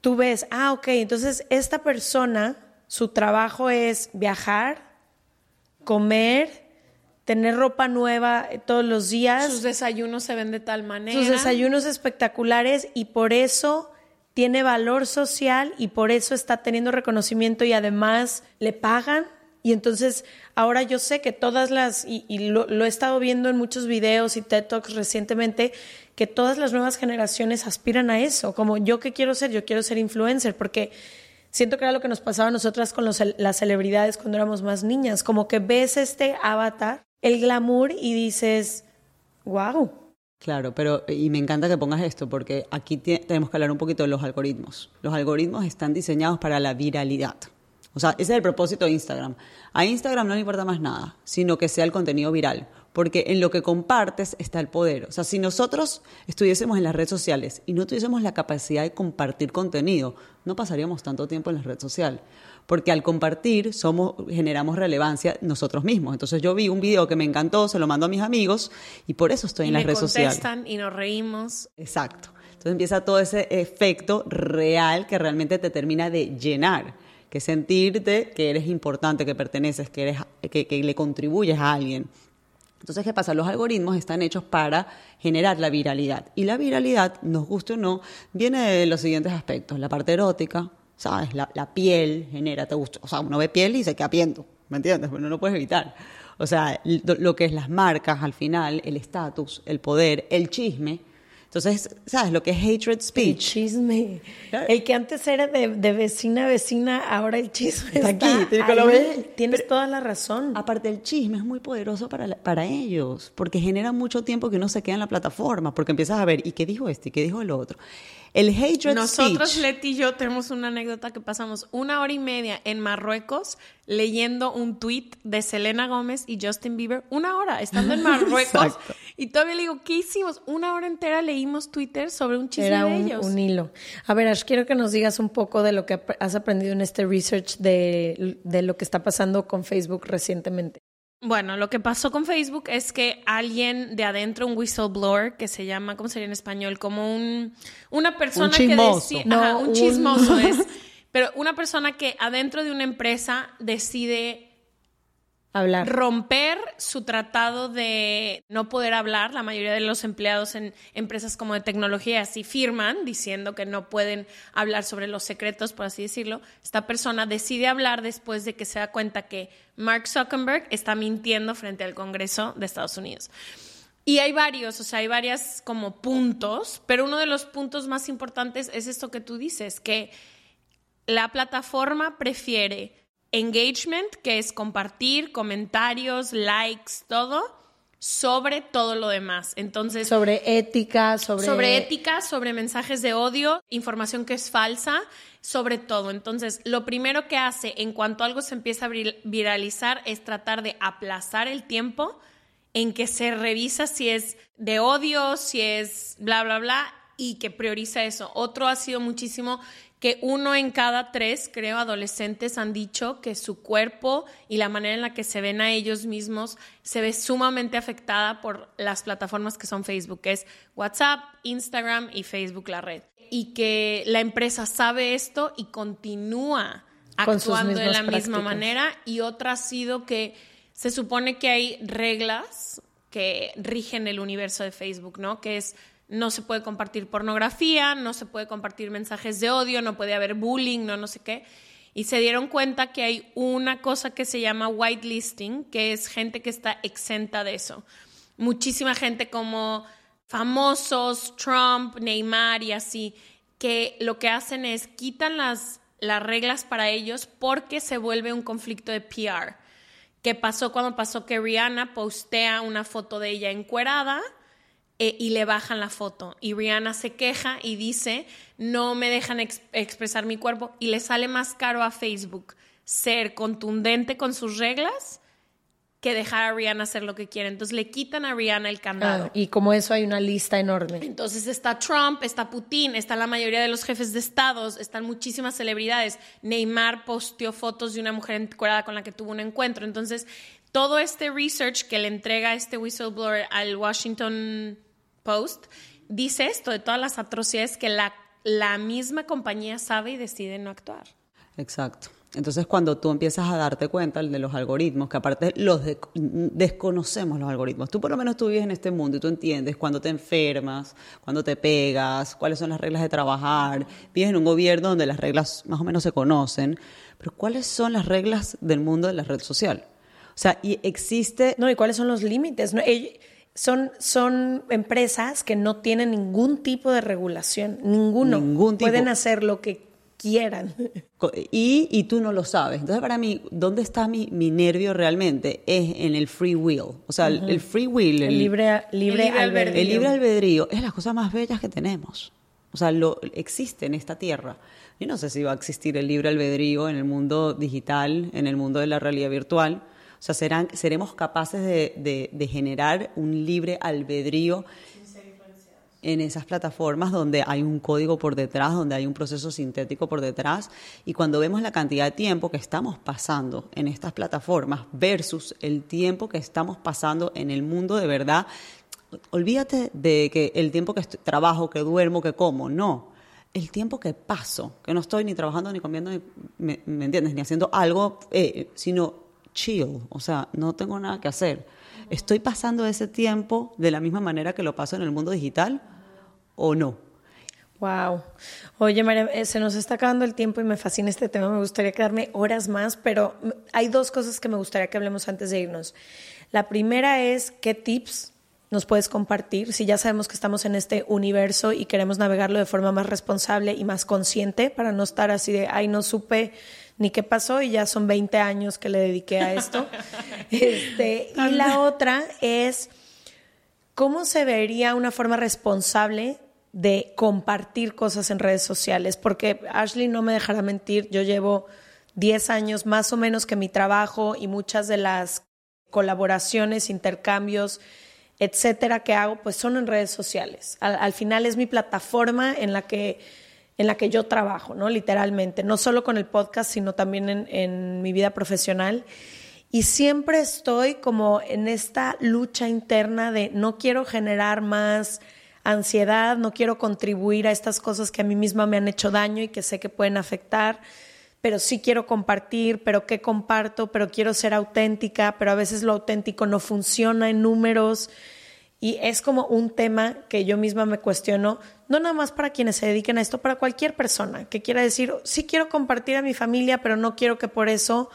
tú ves, ah, ok, entonces esta persona, su trabajo es viajar, comer, tener ropa nueva eh, todos los días. Sus desayunos se ven de tal manera. Sus desayunos espectaculares y por eso tiene valor social y por eso está teniendo reconocimiento y además le pagan. Y entonces ahora yo sé que todas las, y, lo, lo, he estado viendo en muchos videos y TED Talks recientemente, que todas las nuevas generaciones aspiran a eso. Como yo que quiero ser, yo quiero ser influencer porque siento que era lo que nos pasaba a nosotras con las celebridades cuando éramos más niñas. Como que ves este avatar el glamour y dices, wow. Claro, pero y me encanta que pongas esto porque aquí tenemos que hablar un poquito de los algoritmos. Los algoritmos están diseñados para la viralidad. O sea, ese es el propósito de Instagram. A Instagram no le importa más nada, sino que sea el contenido viral porque en lo que compartes está el poder. O sea, si nosotros estuviésemos en las redes sociales y no tuviésemos la capacidad de compartir contenido, no pasaríamos tanto tiempo en la red social. Porque al compartir somos, generamos relevancia nosotros mismos. Entonces yo vi un video que me encantó, se lo mando a mis amigos y por eso estoy en las redes sociales. contestan y nos reímos. Exacto. Entonces empieza todo ese efecto real que realmente te termina de llenar que sentirte que eres importante, que perteneces, que, eres, que, que le contribuyes a alguien. Entonces, ¿qué pasa? Los algoritmos están hechos para generar la viralidad. Y la viralidad, nos guste o no, viene de los siguientes aspectos. La parte erótica, ¿sabes? La, piel genera, te gusta. O sea, uno ve piel y se queda piento, ¿me entiendes? Pero no puedes evitar. O sea, lo que es las marcas al final, el estatus, el poder, el chisme, entonces, ¿sabes? Lo que es hatred speech. El chisme. El que antes era de, vecina a vecina, ahora el chisme está, aquí. Tienes toda la razón. Aparte, el chisme es muy poderoso para, para ellos, porque genera mucho tiempo que uno se queda en la plataforma, porque empiezas a ver, ¿y qué dijo este? ¿Y qué dijo el otro? El hatred Nosotros, Leti y yo, tenemos una anécdota que pasamos una hora y media en Marruecos leyendo un tweet de Selena Gómez y Justin Bieber. Una hora, estando en Marruecos. y todavía le digo, ¿qué hicimos? Una hora entera leímos Twitter sobre un chisme Era de un, ellos. un hilo. A ver, Ash, quiero que nos digas un poco de lo que has aprendido en este research de, de lo que está pasando con Facebook recientemente. Bueno, lo que pasó con Facebook es que alguien de adentro, un whistleblower, que se llama, ¿cómo sería en español? Como un, una persona que decide, no, un chismoso es, pero una persona que adentro de una empresa decide hablar. Romper su tratado de no poder hablar. La mayoría de los empleados en empresas como de tecnología así firman diciendo que no pueden hablar sobre los secretos, por así decirlo. Esta persona decide hablar después de que se da cuenta que Mark Zuckerberg está mintiendo frente al Congreso de Estados Unidos. Y hay varios, o sea, hay varias como puntos, pero uno de los puntos más importantes es esto que tú dices, que la plataforma prefiere engagement, que es compartir, comentarios, likes, todo, sobre todo lo demás. Entonces. Sobre ética, sobre. Sobre ética, sobre mensajes de odio, información que es falsa, sobre todo. Entonces, lo primero que hace en cuanto algo se empieza a viralizar es tratar de aplazar el tiempo en que se revisa si es de odio, si es bla, bla, bla, y que prioriza eso. Otro ha sido muchísimo que uno en cada tres, creo, adolescentes han dicho que su cuerpo y la manera en la que se ven a ellos mismos se ve sumamente afectada por las plataformas que son Facebook, que es WhatsApp, Instagram y Facebook, la red. Y que la empresa sabe esto y continúa actuando de la misma manera. Y otra ha sido que se supone que hay reglas que rigen el universo de Facebook, ¿no? Que es no se puede compartir pornografía, no se puede compartir mensajes de odio, no puede haber bullying, no no sé qué. Y se dieron cuenta que hay una cosa que se llama whitelisting, que es gente que está exenta de eso. Muchísima gente como famosos, Trump, Neymar y así, que lo que hacen es quitan las, las reglas para ellos porque se vuelve un conflicto de PR. ¿Qué pasó cuando pasó que Rihanna postea una foto de ella encuerada? Eh, y le bajan la foto. Y Rihanna se queja y dice, no me dejan expresar mi cuerpo y le sale más caro a Facebook ser contundente con sus reglas que dejar a Rihanna hacer lo que quiere. Entonces le quitan a Rihanna el candado. Ah, y como eso hay una lista enorme. Entonces está Trump, está Putin, está la mayoría de los jefes de estados, están muchísimas celebridades. Neymar posteó fotos de una mujer encuerada con la que tuvo un encuentro. Entonces, todo este research que le entrega este whistleblower al Washington Post dice esto de todas las atrocidades que la, la misma compañía sabe y decide no actuar. Exacto. Entonces, cuando tú empiezas a darte cuenta de los algoritmos, que aparte los desconocemos los algoritmos, tú por lo menos tú vives en este mundo y tú entiendes cuando te enfermas, cuando te pegas, cuáles son las reglas de trabajar, vives en un gobierno donde las reglas más o menos se conocen, pero ¿cuáles son las reglas del mundo de la red social? O sea, y existe... No, ¿y cuáles son los límites? No, son, son empresas que no tienen ningún tipo de regulación, ninguno. Ningún tipo. Pueden hacer lo que quieran. Y, y, tú no lo sabes. Entonces, para mí, ¿dónde está mi, mi nervio realmente? Es en el free will. O sea, el, free will. El, libre, libre, albedrío. El libre albedrío es las cosas más bellas que tenemos. O sea, lo, existe en esta tierra. Yo no sé si va a existir el libre albedrío en el mundo digital, en el mundo de la realidad virtual. O sea, serán, seremos capaces de, de, generar un libre albedrío en esas plataformas donde hay un código por detrás, donde hay un proceso sintético por detrás. Y cuando vemos la cantidad de tiempo que estamos pasando en estas plataformas versus el tiempo que estamos pasando en el mundo de verdad, olvídate de que el tiempo que trabajo, que duermo, que como, no. El tiempo que paso, que no estoy ni trabajando, ni comiendo, ni, me, entiendes? Ni haciendo algo, eh, sino chill, o sea, no tengo nada que hacer. ¿Estoy pasando ese tiempo de la misma manera que lo paso en el mundo digital o no? Wow. Oye, María, eh, se nos está acabando el tiempo y me fascina este tema. Me gustaría quedarme horas más, pero hay dos cosas que me gustaría que hablemos antes de irnos. La primera es qué tips nos puedes compartir si ya sabemos que estamos en este universo y queremos navegarlo de forma más responsable y más consciente para no estar así de, ay, no supe ni qué pasó y ya son 20 años que le dediqué a esto. este, y la otra es cómo se vería una forma responsable de compartir cosas en redes sociales, porque Ashley no me dejará mentir, yo llevo 10 años más o menos que mi trabajo y muchas de las colaboraciones, intercambios, etcétera, que hago, pues son en redes sociales. al final es mi plataforma en la que en la que yo trabajo, ¿no? Literalmente, no solo con el podcast, sino también en, mi vida profesional. Y siempre estoy como en esta lucha interna de no quiero generar más ansiedad, no quiero contribuir a estas cosas que a mí misma me han hecho daño y que sé que pueden afectar, pero sí quiero compartir, pero qué comparto, pero quiero ser auténtica, pero a veces lo auténtico no funciona en números. Y es como un tema que yo misma me cuestiono, no nada más para quienes se dediquen a esto, para cualquier persona que quiera decir, sí quiero compartir a mi familia, pero no quiero que por eso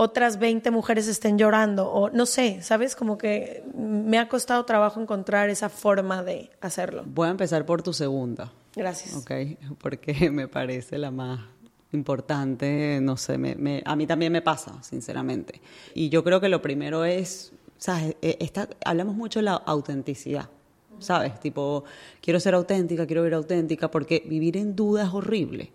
otras 20 mujeres estén llorando, o no sé, ¿sabes? Como que me ha costado trabajo encontrar esa forma de hacerlo. Voy a empezar por tu segunda. Gracias. Ok, porque me parece la más importante, no sé, me, a mí también me pasa, sinceramente. Y yo creo que lo primero es ¿sabes? Eh, hablamos mucho de la autenticidad, ¿sabes? Tipo, quiero ser auténtica, quiero ver auténtica, porque vivir en duda es horrible.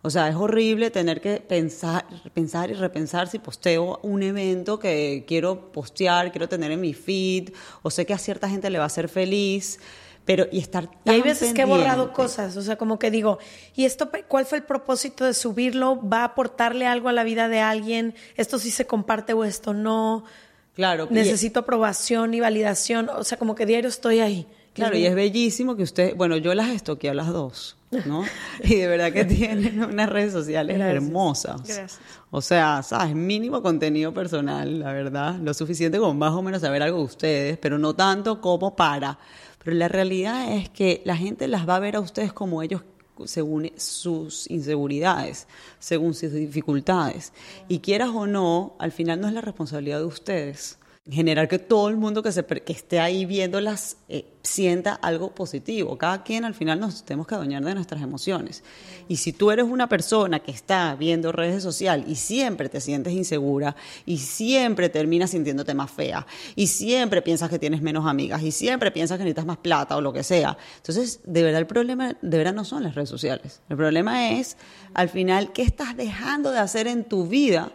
O sea, es horrible tener que pensar, pensar y repensar si posteo un evento que quiero postear, quiero tener en mi feed, o sé que a cierta gente le va a hacer feliz, pero y estar tan Y hay veces que he borrado cosas, o sea, como que digo, ¿y esto cuál fue el propósito de subirlo? ¿Va a aportarle algo a la vida de alguien? ¿Esto sí se comparte o esto no? Claro. Necesito aprobación y validación. O sea, como que diario estoy ahí. Claro, y es bellísimo que usted, bueno, yo las estoqué a las dos, ¿no? y de verdad que tienen unas redes sociales hermosas. Gracias. O sea, sabes, mínimo contenido personal, la verdad, lo suficiente como más o menos saber algo de ustedes, pero no tanto como para. Pero la realidad es que la gente las va a ver a ustedes como ellos según sus inseguridades, según sus dificultades. Y quieras o no, al final no es la responsabilidad de ustedes generar que todo el mundo que, se, que esté ahí viéndolas eh, sienta algo positivo. Cada quien al final nos tenemos que adueñar de nuestras emociones. Y si tú eres una persona que está viendo redes sociales y siempre te sientes insegura y siempre terminas sintiéndote más fea y siempre piensas que tienes menos amigas y siempre piensas que necesitas más plata o lo que sea, entonces de verdad el problema de verdad no son las redes sociales. El problema es al final qué estás dejando de hacer en tu vida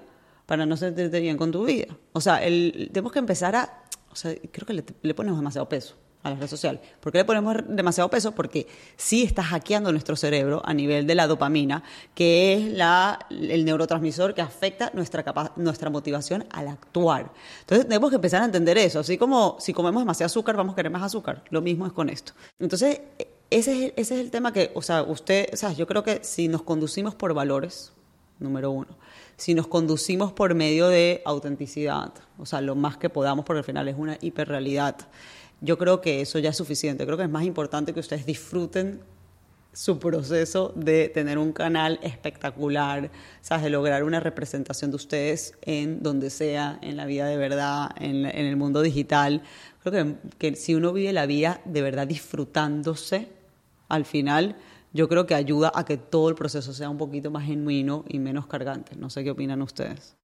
para no sentirte bien con tu vida. O sea, tenemos que empezar a... Creo que le, ponemos demasiado peso a las redes sociales. ¿Por qué le ponemos demasiado peso? Porque sí está hackeando nuestro cerebro a nivel de la dopamina, que es la, el neurotransmisor que afecta nuestra, nuestra motivación al actuar. Entonces tenemos que empezar a entender eso. Así como si comemos demasiado azúcar, vamos a querer más azúcar. Lo mismo es con esto. Entonces, ese es, ese es el tema que, o sea, usted, o sea, yo creo que si nos conducimos por valores, número uno, si nos conducimos por medio de autenticidad, o sea, lo más que podamos, porque al final es una hiperrealidad. Yo creo que eso ya es suficiente. Creo que es más importante que ustedes disfruten su proceso de tener un canal espectacular, ¿sabes? de lograr una representación de ustedes en donde sea, en la vida de verdad, en, el mundo digital. Creo que, que si uno vive la vida de verdad disfrutándose, al final yo creo que ayuda a que todo el proceso sea un poquito más genuino y menos cargante. No sé qué opinan ustedes.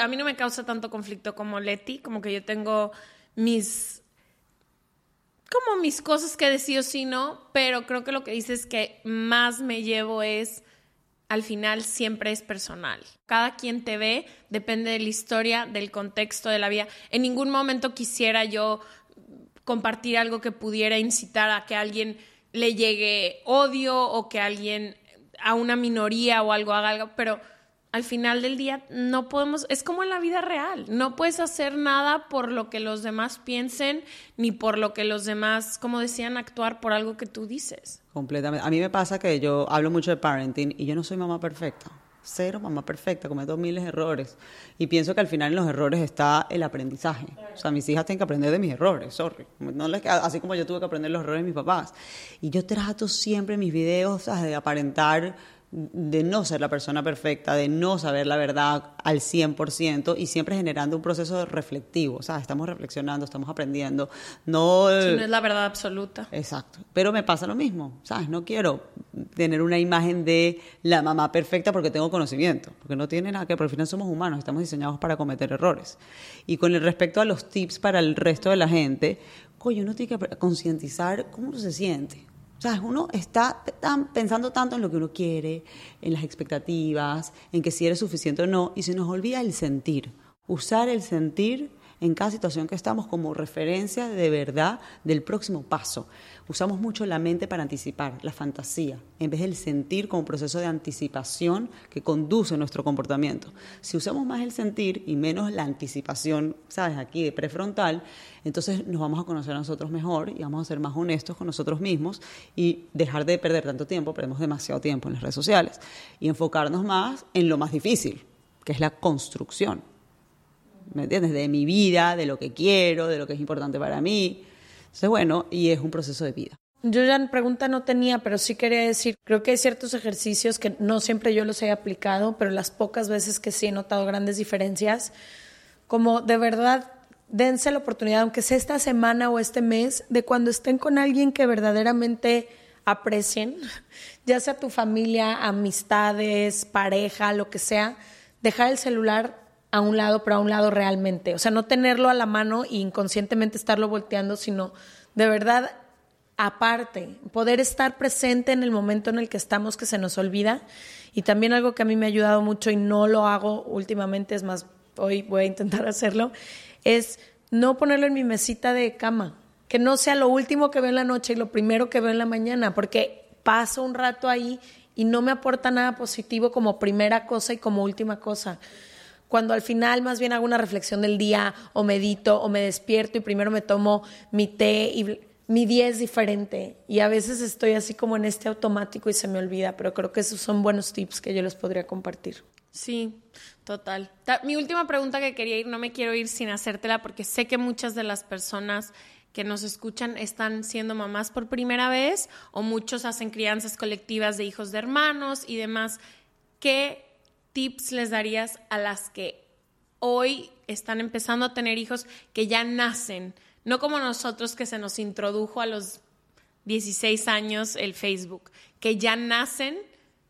a mí no me causa tanto conflicto como Leti, como que yo tengo mis como mis cosas que decido sí no, pero creo que lo que dices que más me llevo es al final siempre es personal. Cada quien te ve depende de la historia, del contexto de la vida. En ningún momento quisiera yo compartir algo que pudiera incitar a que alguien le llegue odio o que alguien a una minoría o algo haga algo, pero al final del día no podemos, es como en la vida real, no puedes hacer nada por lo que los demás piensen, ni por lo que los demás, como decían, actuar por algo que tú dices. Completamente. A mí me pasa que yo hablo mucho de parenting y yo no soy mamá perfecta cero mamá perfecta, cometo miles de errores. Y pienso que al final en los errores está el aprendizaje. O sea, mis hijas tienen que aprender de mis errores, sorry. No les, así como yo tuve que aprender los errores de mis papás. Y yo trato siempre en mis videos de aparentar de no ser la persona perfecta, de no saber la verdad al 100% y siempre generando un proceso reflectivo, o sea, estamos reflexionando, estamos aprendiendo, no... no es la verdad absoluta. Exacto, pero me pasa lo mismo, ¿sabes? No quiero tener una imagen de la mamá perfecta porque tengo conocimiento, porque no tiene nada que, por al final somos humanos, estamos diseñados para cometer errores. Y con el respecto a los tips para el resto de la gente, coño, uno tiene que concientizar cómo se siente. O sea, uno está pensando tanto en lo que uno quiere, en las expectativas, en que si eres suficiente o no, y se nos olvida el sentir. Usar el sentir en cada situación que estamos como referencia de verdad del próximo paso. Usamos mucho la mente para anticipar, la fantasía, en vez del sentir como proceso de anticipación que conduce nuestro comportamiento. Si usamos más el sentir y menos la anticipación, ¿sabes? Aquí de prefrontal, entonces nos vamos a conocer a nosotros mejor y vamos a ser más honestos con nosotros mismos y dejar de perder tanto tiempo, perdemos demasiado tiempo en las redes sociales, y enfocarnos más en lo más difícil, que es la construcción. ¿Me entiendes? De mi vida, de lo que quiero, de lo que es importante para mí. Entonces, bueno, y es un proceso de vida. Yo ya pregunta no tenía, pero sí quería decir, creo que hay ciertos ejercicios que no siempre yo los he aplicado, pero las pocas veces que sí he notado grandes diferencias, como de verdad dense la oportunidad, aunque sea esta semana o este mes, de cuando estén con alguien que verdaderamente aprecien, ya sea tu familia, amistades, pareja, lo que sea, dejar el celular a un lado, pero a un lado realmente. O sea, no tenerlo a la mano e inconscientemente estarlo volteando, sino de verdad aparte, poder estar presente en el momento en el que estamos que se nos olvida. Y también algo que a mí me ha ayudado mucho y no lo hago últimamente, es más, hoy voy a intentar hacerlo, es no ponerlo en mi mesita de cama, que no sea lo último que veo en la noche y lo primero que veo en la mañana, porque paso un rato ahí y no me aporta nada positivo como primera cosa y como última cosa cuando al final más bien hago una reflexión del día o medito o me despierto y primero me tomo mi té y mi día es diferente y a veces estoy así como en este automático y se me olvida, pero creo que esos son buenos tips que yo les podría compartir. Sí, total. Ta- Mi última pregunta que quería ir, no me quiero ir sin hacértela porque sé que muchas de las personas que nos escuchan están siendo mamás por primera vez o muchos hacen crianzas colectivas de hijos de hermanos y demás. ¿Qué tips les darías a las que hoy están empezando a tener hijos que ya nacen? No como nosotros que se nos introdujo a los 16 años el Facebook, que ya nacen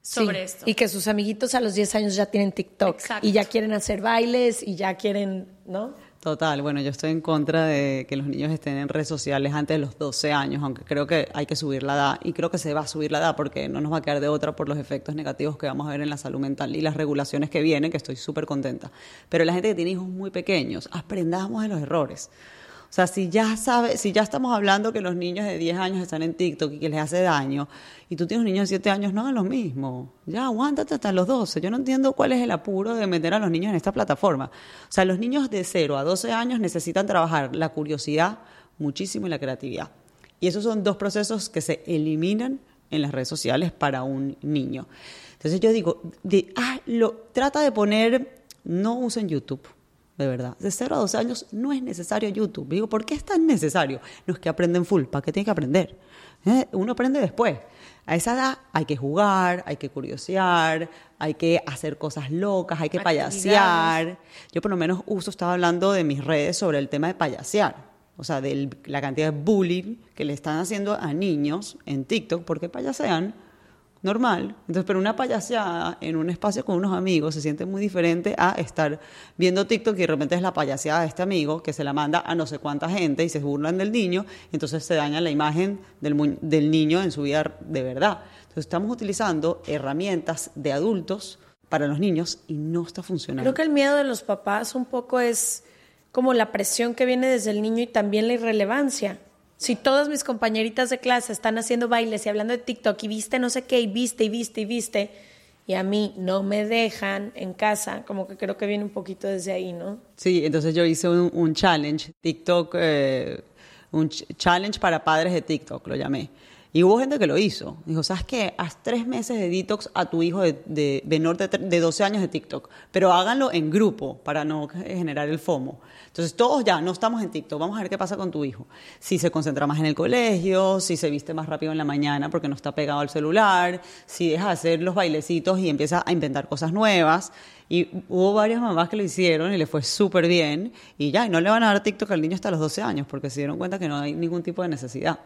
sobre Sí, esto. Y que sus amiguitos a los 10 años ya tienen TikTok Exacto. y ya quieren hacer bailes y ya quieren, ¿no? Total, bueno, yo estoy en contra de que los niños estén en redes sociales antes de los 12 años, aunque creo que hay que subir la edad y creo que se va a subir la edad porque no nos va a quedar de otra por los efectos negativos que vamos a ver en la salud mental y las regulaciones que vienen, que estoy súper contenta. Pero la gente que tiene hijos muy pequeños, aprendamos de los errores. O sea, si ya sabe, si ya estamos hablando que los niños de 10 años están en TikTok y que les hace daño, y tú tienes un niño de 7 años, no hagan lo mismo. Ya, aguántate hasta los 12. Yo no entiendo cuál es el apuro de meter a los niños en esta plataforma. O sea, los niños de 0 a 12 años necesitan trabajar la curiosidad muchísimo y la creatividad. Y esos son dos procesos que se eliminan en las redes sociales para un niño. Entonces yo digo, de, ah, lo, trata de poner, no usen YouTube de verdad. De 0 a 12 años no es necesario YouTube. Digo, ¿por qué es tan necesario? No es que aprenden full, ¿para qué tiene que aprender? ¿Eh? Uno aprende después. A esa edad hay que jugar, hay que curiosear, hay que hacer cosas locas, hay que Actividades. payasear. Yo por lo menos uso, estaba hablando de mis redes sobre el tema de payasear. O sea, de la cantidad de bullying que le están haciendo a niños en TikTok porque payasean normal. Entonces, pero una payaseada en un espacio con unos amigos se siente muy diferente a estar viendo TikTok y de repente es la payaseada de este amigo que se la manda a no sé cuánta gente y se burlan del niño, entonces se daña la imagen del, del niño en su vida de verdad. Entonces, estamos utilizando herramientas de adultos para los niños y no está funcionando. Creo que el miedo de los papás un poco es como la presión que viene desde el niño y también la irrelevancia. Si todas mis compañeritas de clase están haciendo bailes y hablando de TikTok y viste no sé qué y viste y viste y viste y a mí no me dejan en casa, como que creo que viene un poquito desde ahí, ¿no? Sí, entonces yo hice un, un challenge, TikTok, eh, un ch- challenge para padres de TikTok, lo llamé. Y hubo gente que lo hizo. Dijo, ¿sabes qué? Haz tres meses de detox a tu hijo de, menor de, de 12 años de TikTok, pero háganlo en grupo para no generar el FOMO. Entonces todos ya, no estamos en TikTok, vamos a ver qué pasa con tu hijo. Si se concentra más en el colegio, si se viste más rápido en la mañana porque no está pegado al celular, si deja de hacer los bailecitos y empieza a inventar cosas nuevas. Y hubo varias mamás que lo hicieron y le fue súper bien. Y ya, y no le van a dar TikTok al niño hasta los 12 años porque se dieron cuenta que no hay ningún tipo de necesidad.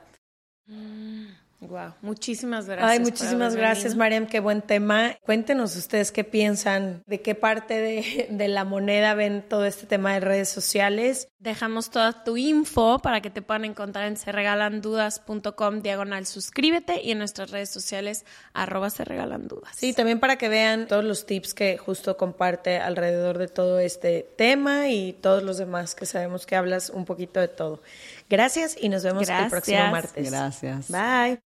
Wow, muchísimas gracias. Ay, muchísimas gracias, venido. Mariam, qué buen tema. Cuéntenos ustedes qué piensan, de qué parte de, de la moneda ven todo este tema de redes sociales. Dejamos toda tu info para que te puedan encontrar en serregalandudas.com diagonal suscríbete y en nuestras redes sociales arroba serregalandudas. Sí, también para que vean todos los tips que justo comparte alrededor de todo este tema y todos los demás que sabemos que hablas un poquito de todo. Gracias y nos vemos el próximo martes. Gracias. Bye.